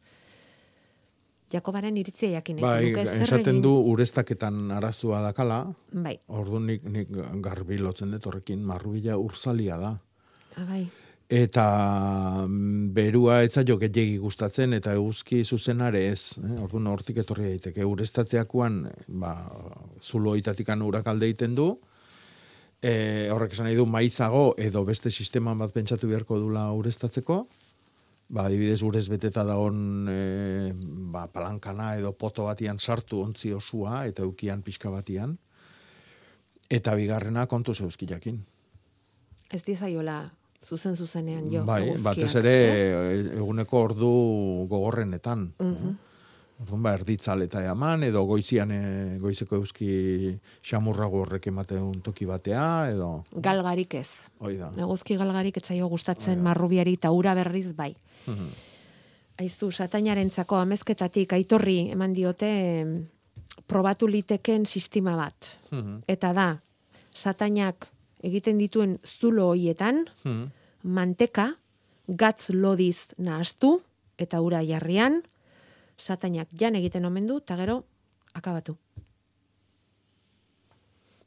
D: Jakobaren iritzia jakin nahiko
C: Bai, esaten du ureztaketan arazua dakala,
D: Bai,
C: orduan nik, nik garbi lotzen dut horrekin, marrubila urzalia da.
D: ah, bai.
C: Eta mm, berua etza jo gehiagi gustatzen eta eguzki zuzenare ez. Eh? Orduan hortik etorri daiteke. Urestatzeakoan, ba, zulo itatikan urak alde egiten du. E, horrek esan nahi du maizago edo beste sisteman bat pentsatu beharko dula urestatzeko. Ba, adibidez, urez beteta dagoen e, ba, palankana edo poto batian sartu ontzi osua eta eukian pixka batian. Eta bigarrena kontu zeuskiakin.
D: Ez dizaiola zuzen zuzenean jo.
C: bai, batez ere e- eguneko ordu gogorrenetan.
D: Mhm.
C: Orduan ba, erditzal eman, edo goizian e, goizeko euski xamurrago horrek ematen toki batea, edo...
D: Galgarik ez.
C: Hoi da.
D: Eguzki galgarik etzaio gustatzen marrubiari eta ura berriz bai.
C: Mhm.
D: Aizu, satainarentzako amezketatik aitorri eman diote probatu liteken sistema bat.
C: Mhm.
D: Eta da, satainak egiten dituen zulo hoietan,
C: Mhm.
D: manteka, gatz lodiz nahastu, eta ura jarrian, satainak jan egiten omen du, eta gero, akabatu.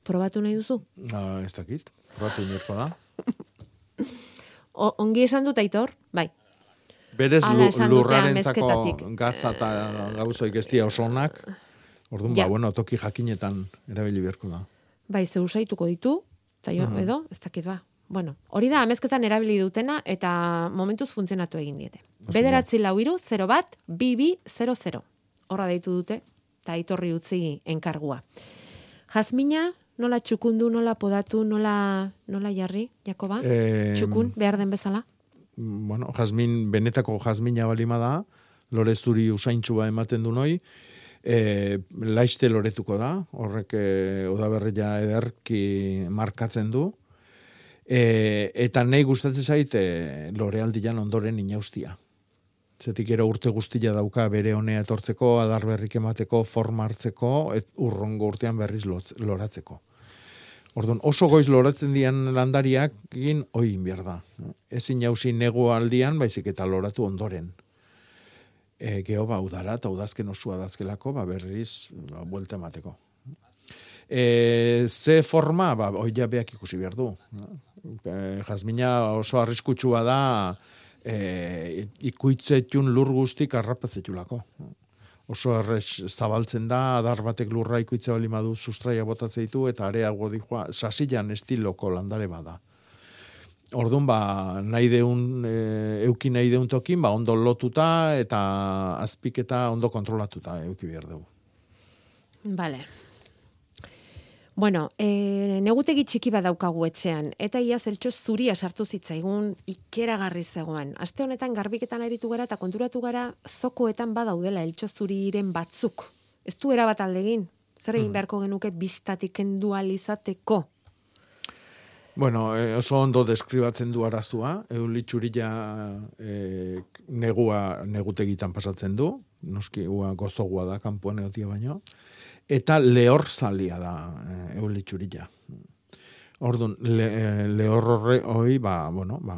D: Probatu nahi duzu?
C: Ah, ez dakit, probatu inerko da. [LAUGHS]
D: Ongi esan dut aitor? Bai.
C: Berez lurrarentzako gatza eta gauzoik ez dira oso onak. Orduan,
D: Ja.
C: ba, bueno, toki jakinetan erabili beharko da.
D: Bai, ze usaituko ditu, eta jo,
C: Mhm.
D: edo, ez dakit ba. Bueno, hori da amezketan erabili dutena eta momentuz funtzionatu egin diete. Bederatzi lau iru, 0 bat, bibi, 00. Horra deitu dute, eta aitorri utzi enkargua. Jazmina, nola txukundu, nola podatu, nola, nola jarri, Jakoba?
C: Em,
D: Txukun, behar den bezala?
C: Bueno, jazmin, benetako jazmina balima da, lore zuri usaintxua ematen du noi, e, laiste loretuko da, horrek e, odaberria ederki markatzen du, e, eta nahi gustatzen zaite lore aldian ondoren inaustia. Zetik ero urte guztia dauka bere honea etortzeko, adar berrik emateko, forma hartzeko, et urrongo urtean berriz lotz, loratzeko. Orduan, oso goiz loratzen dian landariak egin oin behar da. Ezin jauzi nego aldian, baizik eta loratu ondoren. E, geho ba, udara eta udazken osua dazkelako, ba, berriz, ba, buelta emateko. E, ze forma, ba, oi jabeak ikusi behar du. E, jazmina oso arriskutsua da, e, ikuitzetun lur guztik arrapatzetulako. Oso errex zabaltzen da, adar batek lurra ikuitza bali madu sustraia botatzen ditu, eta areago dijoa, sasilan estiloko landare bada. Orduan, ba, nahi deun, e, euki nahi deun tokin, ba, ondo lotuta eta azpiketa ondo kontrolatuta euki behar dugu.
D: Vale. Bueno, e, negutegi txiki bat daukagu etxean, eta ia zeltxo zuria sartu zitzaigun ikeragarri zegoen. Aste honetan garbiketan aritu gara eta konturatu gara zokoetan badaudela eltxo zuriren batzuk. Ez du erabat aldegin, zer egin beharko genuke bistatik kendu ahal izateko.
C: Bueno, eh, oso ondo deskribatzen du arazua, eulitxurila eh, negua negutegitan pasatzen du, noski ua gozogua da kanpoan egotia baino, eta lehor zalia da eh, eulitxurila. Orduan, le, eh, lehor horre hoi, ba, bueno, ba,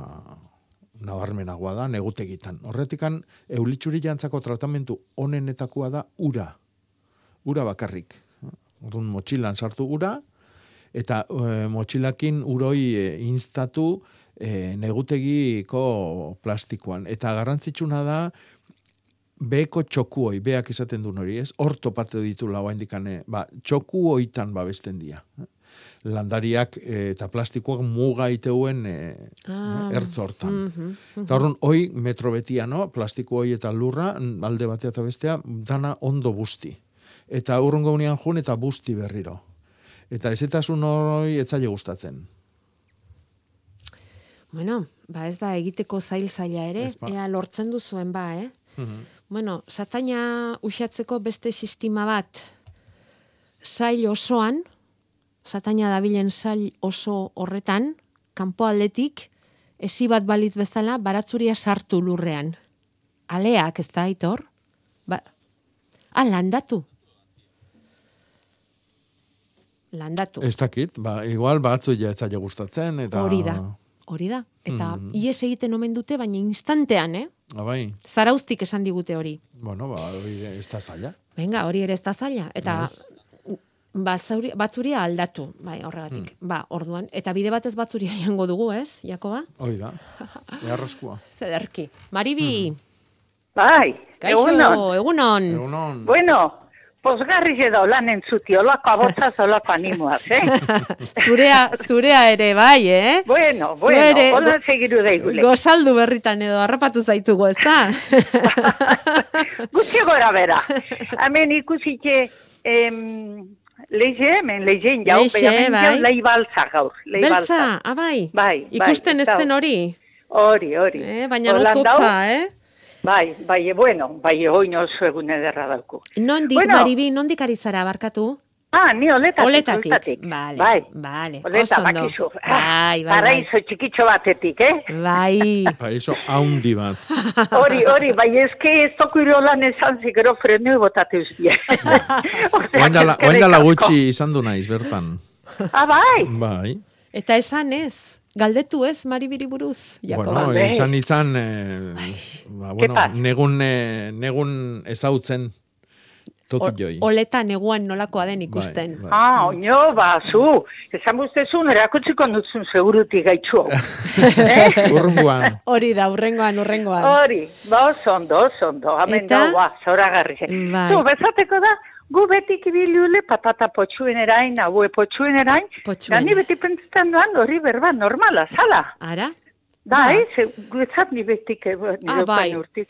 C: nabarmenagoa da negutegitan. Horretikan, eulitxurila antzako tratamentu onenetakoa da ura. Ura bakarrik. Orduan, motxilan sartu ura, eta e, motxilakin uroi e, instatu e, negutegiko plastikoan. Eta garrantzitsuna da, beheko txokuoi, beak esaten duen hori, ez? Hor topatze ditu lau handikane, ba, txokuoitan babesten dira. Landariak e, eta plastikoak muga iteuen e,
D: Ah.
C: ertz hortan.
D: Mhm, mhm.
C: Eta horren, hoi metro betia, no? Plastiko hoi eta lurra, mm, alde batea eta bestea, dana ondo busti. Eta urrungo unian jun eta busti berriro. Eta ezetasun hori etzaile gustatzen.
D: Bueno, ba ez da egiteko zail zaila ere,
C: ba.
D: ea lortzen duzuen ba, eh? Bueno, sataina uxatzeko beste sistema bat zail osoan, sataina dabilen zail oso horretan, kanpo aldetik, esi bat balitz bezala, baratzuria sartu lurrean. Aleak, ez da, aitor? Ba, ah, landatu. Landatu.
C: Ez dakit, ba, igual batzu ja etzaile gustatzen, eta...
D: Hori da, hori da. Eta
C: Mhm.
D: ies egiten omen dute, baina instantean, eh?
C: Ah, bai,
D: Zarauztik esan digute hori.
C: bueno, ba, hori ez da zaila.
D: Venga, hori ere ez da zaila. Eta bazauri, batzuria aldatu, bai, horregatik.
C: Hmm.
D: Ba, orduan. Eta bide batez batzuria [LAUGHS] jango dugu, ez, Jakoba?
C: Hoi da, [LAUGHS] eharrezkoa.
D: Zederki. Maribi,
L: Bai,
D: kaixo,
L: egunon.
D: egunon.
C: Egunon.
L: Bueno, posgarri edo lan entzuti, olako abotzaz, [LAUGHS] olako animoaz, eh? [LAUGHS]
D: zurea, zurea ere, bai, eh?
L: bueno, bueno,
D: ere,
L: hola segiru daigule.
D: Gozaldu berritan edo, harrapatu zaitzugu, ez da? [LAUGHS]
L: Gutxi gora bera. Hemen ikusike, em, leize, hemen leizein jau,
D: Leize,
L: hemen
D: bai.
L: jau leibaltza gaur.
D: Beltza, ah, bai.
L: Bai, bai,
D: Ikusten ez
L: ez
D: hori.
L: Hori, hori.
D: Eh, baina notzotza, eh?
L: Bai, bai, bueno, bai, hoin oso egun ederra dauku.
D: Nondik,
L: Bueno.
D: Maribi, nondik ari zara, barkatu?
L: Ah, ni oletatik.
D: Oletatik,
L: oletatik.
D: vale,
L: Bai,
D: vale,
L: oleta, bakizu.
D: Bai, bai, bai.
L: Paraizo txikitxo batetik, eh?
D: Bai. [LAUGHS]
C: Paiso haundi bat.
L: Hori, hori, bai, eske ez toku irolan esan zikero frenu botate uzbie. [LAUGHS]
C: Oain dala, oain dala gutxi izan du naiz, bertan.
L: Ah, bai.
C: Bai.
D: Eta esan ez, galdetu ez, Maribiri buruz, Jakoba.
C: Bueno, izan izan, eh, ba, bueno,
D: pasa?
C: negun, eh, negun ezautzen toki joi.
D: Oleta neguan nolakoa den ikusten.
C: Bai,
L: Ah, oino, ba, zu. Esan buztezun, erakutsiko duzun segurutik gaitxu. [LAUGHS] eh?
C: Urrunguan.
D: Hori da, urrengoan, urrengoan.
L: Hori, ba, oso ondo, oso ondo. Hemen
D: Eta?
L: da, ba, zoragarri.
D: Bai.
L: Zu, bezateko da, gu betik ibiliule patata potxuen erain, haue potxuen erain,
D: Potxuen.
L: da ni beti pentsetan duan hori berba normala, zala.
D: Ara?
L: Da,
D: Ba.
L: eh, ze, guetzat ni betik, ni
D: Ah, bai.
L: urtik.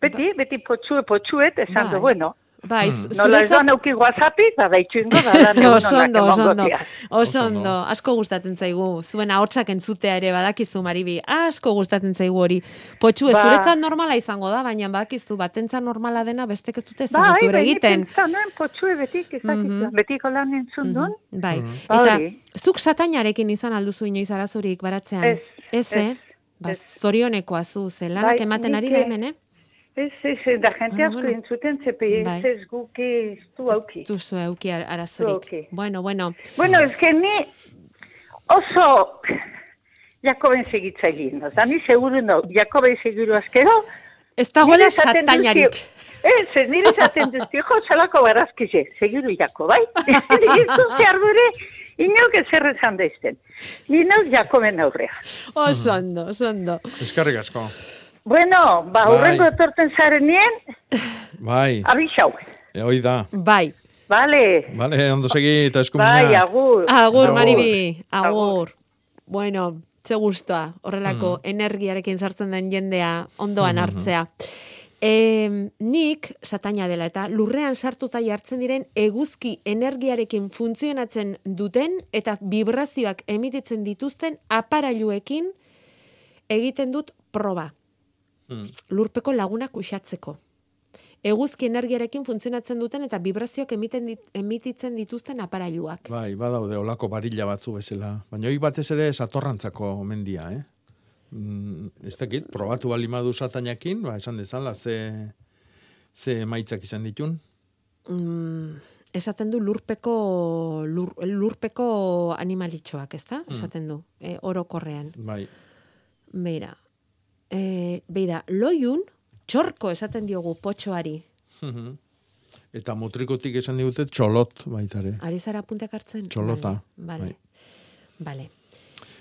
L: Beti, beti potxue, potxuet, esan
D: Bai.
L: du, bueno,
D: Bai, zu-
L: nola ez
D: zuretzat-
L: doan auki whatsappi, ba, daitxu ingo, da, da, [LAUGHS] negun
D: oso
L: onak
D: ondo, oso
L: emango
D: ondo.
L: diaz.
D: Oso ondo, asko gustatzen zaigu. Zuen ahotsak entzutea ere badakizu, Maribi. Asko gustatzen zaigu hori. Potxu, ez
L: Ba.
D: zuretzat normala izango da, baina badakizu, batentza normala dena bestek ez dute
L: Bai,
D: ere
L: bai,
D: egiten.
L: pentsa nuen potxue betik, ezakitu, betiko lan entzun duen.
D: Bai,
L: Ba,
D: eta
L: hori.
D: zuk satainarekin izan alduzu inoiz arazorik baratzean?
L: Ez,
D: Ez, eh? Ba,
L: ez.
D: zorionekoa zu, ze lanak
L: Bai,
D: ematen ari da
L: eh,
D: hemen, eh?
L: Ez, ez, ez, da jente
D: Ah,
L: asko
D: bueno.
L: entzuten, zepe,
D: Bai.
L: ez ez guke ez du auki.
D: Duzu euki ar- arazorik.
L: auki.
D: Bueno, bueno.
L: Bueno, ez que ni oso Jakoben segitzailin, no? Da ni seguru no, Jakoben seguru askero.
D: Ez dagoela
L: esaten
D: satainarik.
L: dizkio- Ez, ez nire esaten duzti, jo, txalako barazkize, seguru jako, bai? [LAUGHS] [LAUGHS] Izu zehar dure, inok ezer esan deizten. Nino Jakoben aurrea.
D: Oso ondo, oso ondo.
C: Eskarrik asko.
L: Bueno, ba,
C: Bai.
L: hurrengo etorten zaren nien,
C: Bai,
L: abixau.
C: e, hoi da.
D: Bai.
L: Vale.
C: Vale, ondo segi eta eskumina.
L: Bai, agur.
D: Agur, Maribi, agur. Bueno, ze gustoa, horrelako
C: Mm.
D: energiarekin sartzen den jendea ondoan hartzea. E, nik, sataina dela eta lurrean sartuta jartzen diren eguzki energiarekin funtzionatzen duten eta vibrazioak emititzen dituzten aparailuekin egiten dut proba.
C: Mm.
D: Lurpeko lagunak uxatzeko. eguzki energiarekin funtzionatzen duten eta vibrazioak emiten dit, emititzen dituzten aparailuak.
C: Bai, badaude olako barilla batzu bezala. Baina hori batez ere satorrantzako mendia, eh? Mm, ez dakit, probatu bali madu satainakin, ba, esan dezala, ze, ze emaitzak izan ditun.
D: Mm, esaten du lurpeko lur, lurpeko animalitxoak, ezta?
C: Mm.
D: Esaten du, e, orokorrean.
C: Bai,
D: Beira. E, beira, loiun txorko esaten diogu potxoari.
C: Mhm. Eta mutrikotik esan digute txolot baitare.
D: Ari zara apunteak hartzen?
C: Txolota,
D: Vale.
C: bai.
D: Vale.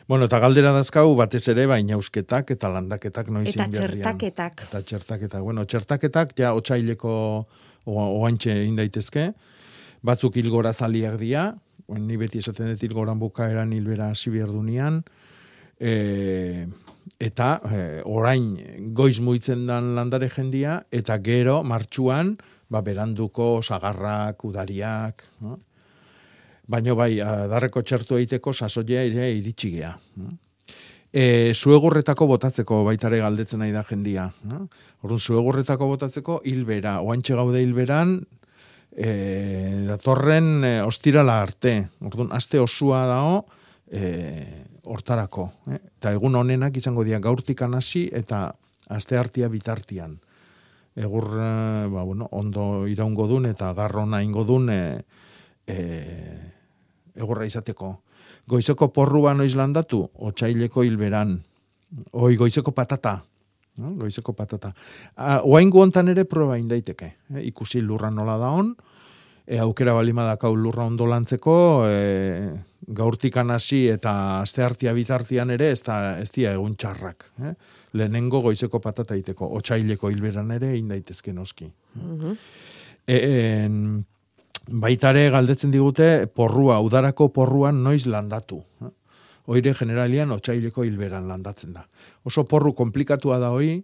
C: Bueno, eta galdera dazkau batez ere baina eusketak eta landaketak noiz
D: Eta txertaketak.
C: Eta txertaketak. Bueno, txertaketak ja otxaileko oantxe egin daitezke. Batzuk hilgora zaliak dira. Ni beti esaten dut hilgoran bukaeran hilbera hasi behar dunian. E, eta e, orain goiz muitzen dan landare jendia, eta gero martxuan, ba, beranduko sagarrak, udariak, no? baino bai, darreko txertu egiteko sasoia ere iritsi gea. E, zuegurretako botatzeko baitare galdetzen nahi da jendia. No? Orduan, zuegurretako botatzeko hilbera, oantxe gaude hilberan, e, datorren e, ostirala arte. Orduan, aste osua dao, e, hortarako. Eh? Eta egun honenak izango dira gaurtik hasi eta aste hartia bitartian. Egur, eh, ba, bueno, ondo iraungo dun eta garrona ingo dun e, e, egurra izateko. Goizeko porrua noiz landatu, otxaileko hilberan. Oi, goizeko patata. No? Goizeko patata. Ah, Oaingo hontan ere proba indaiteke. Eh? Ikusi lurra nola da hon, e, aukera balima dakau lurra ondo lantzeko, e, gaurtikan hasi eta asteartia bitartian ere ez, da, ez dira egun txarrak. Eh? Lehenengo goizeko patata iteko, otxaileko hilberan ere egin daitezke noski.
D: Mhm.
C: E, en, baitare galdetzen digute porrua, udarako porruan noiz landatu. eh? Oire generalian otxaileko hilberan landatzen da. Oso porru komplikatua da hoi,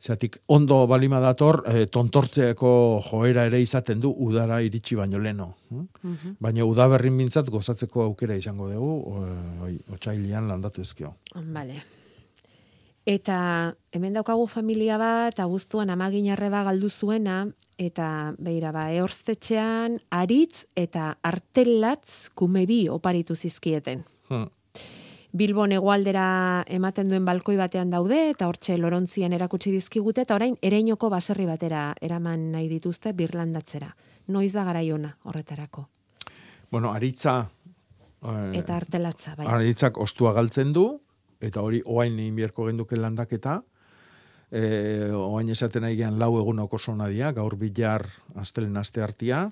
C: Zatik, ondo balima dator, e, tontortzeeko joera ere izaten du udara iritsi baino leno.
D: Mhm.
C: Baina udaberrin bintzat gozatzeko aukera izango dugu, o- oi, otxailian landatu ezkio.
D: Vale. Eta hemen daukagu familia bat, abuztuan amagin arreba galdu zuena, eta beira ba, ehorztetxean aritz eta artelatz kumebi oparitu zizkieten.
C: Hm.
D: Bilbon hegoaldera ematen duen balkoi batean daude, eta hortxe lorontzian erakutsi dizkigute, eta orain ereinoko baserri batera eraman nahi dituzte birlandatzera. Noiz da garaiona horretarako.
C: Bueno, aritza... eh,
D: Eta artelatza, bai.
C: Aritzak ostua galtzen du, eta hori oain egin beharko genduke landaketa, e, oain esaten nahi lau egunoko zona dia, gaur bilar astelen aste hartia,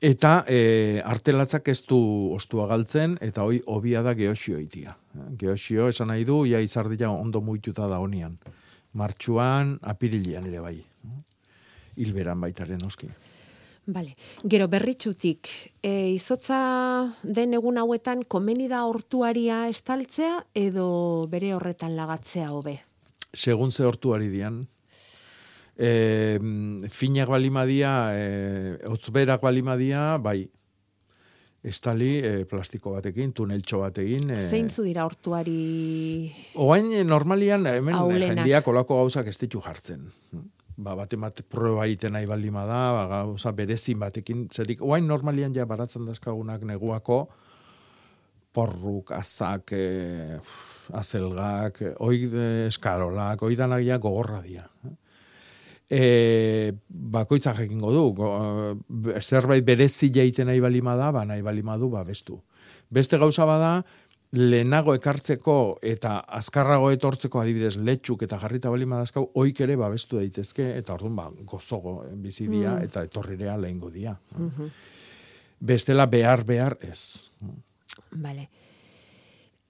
C: eta e, artelatzak ez du ostua galtzen, eta hoi hobia da geosio itia. Geosio esan nahi du, ia izardia ondo muituta da honian. Martxuan, apirilian ere bai. Hilberan baitaren oski.
D: Bale. Gero berritxutik, e, izotza den egun hauetan komeni da hortuaria estaltzea edo bere horretan lagatzea hobe?
C: segun ze hortu ari dian. E, finak balimadia, e, otzberak balimadia, bai, estali e, plastiko batekin, tuneltxo batekin. E,
D: Zeintzu dira hortuari
C: Oain eh, normalian hemen
D: Ahulenak.
C: jendiak olako gauzak ez ditu jartzen. Ba, bat proba egiten nahi baldima da, ba, gauza berezin batekin, zerik, oain normalian ja baratzen dazkagunak neguako, porruk, azak, e, azelgak, oi eskarolak, oi danak ja gogorra dira. E, bakoitzak egingo du, go, e, zerbait berezi jaiten nahi balima da, ba nahi balima du, ba bestu. Beste gauza bada, lehenago ekartzeko eta azkarrago etortzeko adibidez letxuk eta jarrita balima dazkau, oik ere babestu daitezke, eta orduan ba, gozogo bizi dia,
D: Mm.
C: eta etorrirea lehengo dia.
D: Mhm.
C: Bestela behar behar ez.
D: Bale.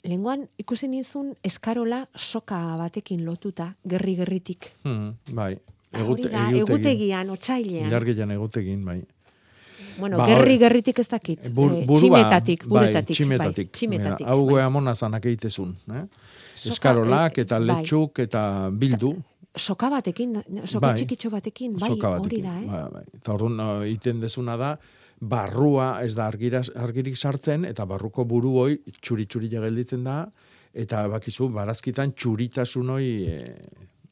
D: Lenguan ikusi nizun eskarola soka batekin lotuta, gerri-gerritik.
C: Hmm, bai.
D: Hori da, egutegian, otsailean.
C: Ilargian egutegin, bai.
D: Bueno,
C: Ba,
D: gerri-gerritik ez dakit.
C: Bur,
D: Eh,
C: burua,
D: tximetatik,
C: bai,
D: buretatik.
C: tximetatik.
D: Bai, tximetatik.
C: Hau
D: bai.
C: goea mona zanak egitezun. Eh?
D: Soka,
C: Eskarolak
D: eh,
C: eta
D: bai.
C: letxuk eta bildu.
D: Soka batekin, soka
C: Bai.
D: txikitxo batekin, bai,
C: soka
D: hori
C: batekin.
D: da, eh?
C: Bai, bai. Eta orduan egiten dezuna da, barrua ez da argiraz, argirik sartzen, eta barruko buru hoi txuri-txuri gelditzen da, eta bakizu, barazkitan txuritasun hoi e,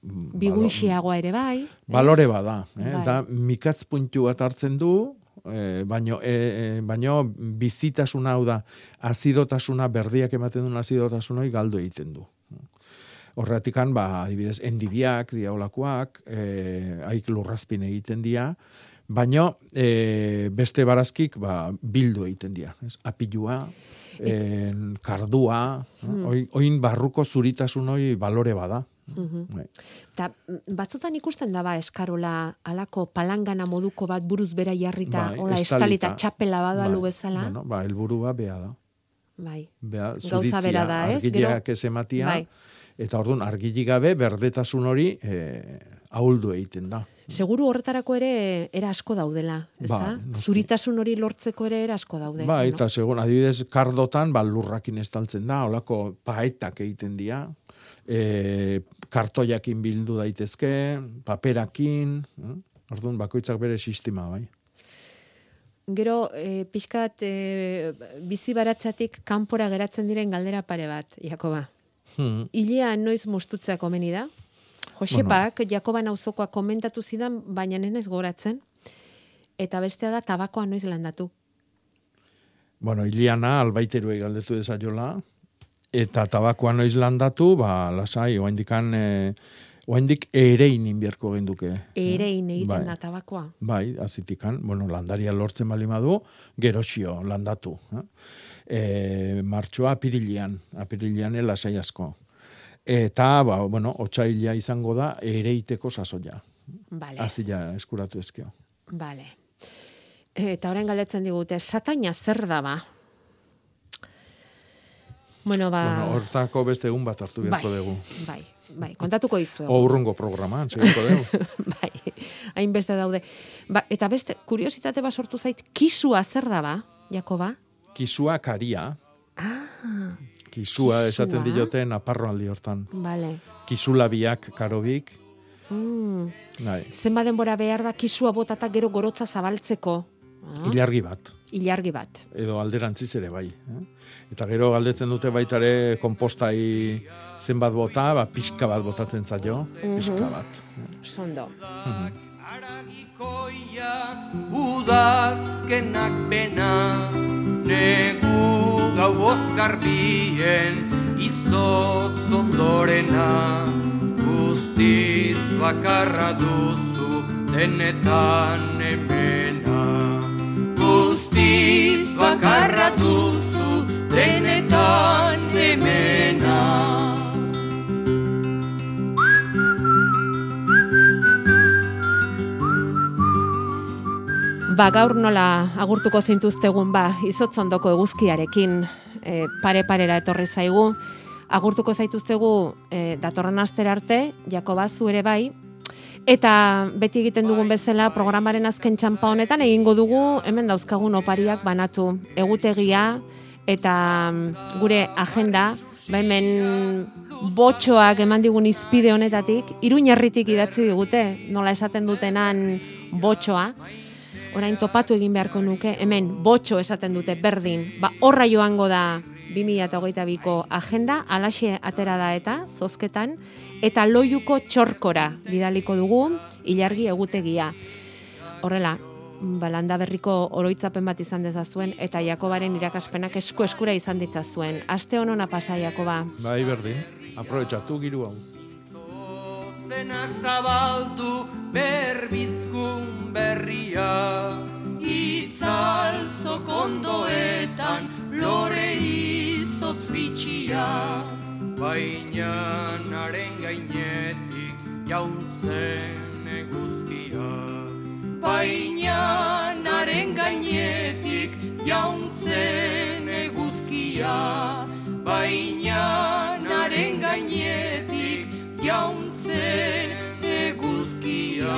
D: Bigunxiagoa ere bai.
C: balore bada. Eh?
D: Bai.
C: Da, mikatz puntu bat hartzen du, eh, baino, eh, eh, baino bizitasuna hau da, azidotasuna, berdiak ematen duen azidotasunoi galdu egiten du. Horretikan, ba, adibidez, endibiak, diaulakoak, eh, haik lurrazpin egiten dira, baino eh, beste barazkik ba, bildu egiten dira. Ez? Apilua, en, kardua,
D: Hmm.
C: oin, oin barruko zuritasun hoi balore bada.
D: Mhm.
C: Bai.
D: Ta mm, batzutan ikusten da ba eskarola alako palangana moduko bat buruz bera jarrita,
C: Bai,
D: hola
C: estalita.
D: estalita txapela badalu
C: Bai,
D: bezala.
C: Bueno, ba, helburua bea da.
D: Bai.
C: Bea,
D: Gauza
C: zuritzia,
D: bera da, ez?
C: argileak ez ematia,
D: Bai.
C: eta orduan argili gabe berdetasun hori eh, ahuldu egiten da.
D: Seguru horretarako ere era asko daudela, ez da?
C: noski.
D: Zuritasun hori lortzeko ere era asko daude.
C: Ba,
D: no?
C: eta segun, adibidez, kardotan, ba, lurrakin estaltzen da, holako paetak egiten dira, e, kartoiakin bildu daitezke, paperakin, eh? orduan, bakoitzak bere sistema, bai.
D: Gero, e, pixkat, e, bizi baratzatik kanpora geratzen diren galdera pare bat, Jakoba.
C: Hmm.
D: Ilea noiz mostutzea komeni da? Josepak, Jakoban auzokoa komentatu zidan, baina nenez goratzen. Eta bestea da tabakoa noiz landatu.
C: Bueno, Iliana albaiteruei galdetu dezaiola, eta tabakoa noiz landatu, ba, lasai, oaindikan, e, oaindik erein inbierko genduke.
D: Erein egiten
C: Bai.
D: da tabakoa.
C: Bai, azitikan, bueno, landaria lortzen bali madu, geroxio landatu. Eh? E, martxoa apirilian, apirilian lasai asko. Eta, ba, bueno, otxaila izango da ereiteko sasoia.
D: Vale.
C: Azila eskuratu ezkeo.
D: Vale. Eta orain galdetzen digute, sataina zer da ba? Bueno, ba...
C: Bueno, hortako beste egun bat hartu beharko
D: bai,
C: dugu.
D: Bai, bai, kontatuko dizuegu.
C: O urrungo programan, segiko dugu. [LAUGHS]
D: bai, hainbeste daude. Ba, eta beste, kuriositate bat sortu zait, kisua zer da ba, Jakoba?
C: Kisua karia,
D: Ah,
C: kisua esaten diote naparroaldi hortan.
D: vale.
C: Kisulabiak, karobik,
D: Mm.
C: bai,
D: Zenba denbora behar da kisua botata gero gorotza zabaltzeko. Ah,
C: ilargi bat.
D: ilargi bat.
C: edo alderantziz ere bai. Eh? Eta gero galdetzen dute baitare konpostai zenbat bota, ba, pixka bat botatzen zaio, pixka
D: Mhm.
C: bat.
D: Sondo.
C: Mhm.
J: Udazkenak bena Negu gau ozgarbien Izotz ondorena Guztiz bakarra duzu Denetan emena Guztiz bakarra duzu Denetan emena
D: Ba, gaur nola agurtuko zintuztegun ba, izotzondoko eguzkiarekin e, pare-parera etorri zaigu. Agurtuko zaituztegu e, datorren astera arte, Jakoba zu ere bai, Eta beti egiten dugun bezala programaren azken txampa honetan egingo dugu hemen dauzkagun opariak banatu. Egutegia eta mm, gure agenda ba hemen botxoak eman digun izpide honetatik iruñerritik idatzi digute nola esaten dutenan botxoa. Orain topatu egin beharko nuke hemen botxo esaten dute berdin. Ba horra joango da 2022ko agenda alaxe atera da eta zozketan eta loiuko txorkora bidaliko dugu ilargi egutegia. Horrela, balanda berriko oroitzapen bat izan dezazuen eta Jakobaren irakaspenak esku eskura izan ditzazuen. Aste honona pasa Jakoba.
C: Bai, berdin. Aprobetxatu giru hau.
J: zenak zabaldu berbizkun berria Itzal zokondoetan lore zotz bitxia Baina naren gainetik jauntzen eguzkia. Baina naren gainetik jauntzen eguzkia. Baina gainetik jauntzen eguzkia.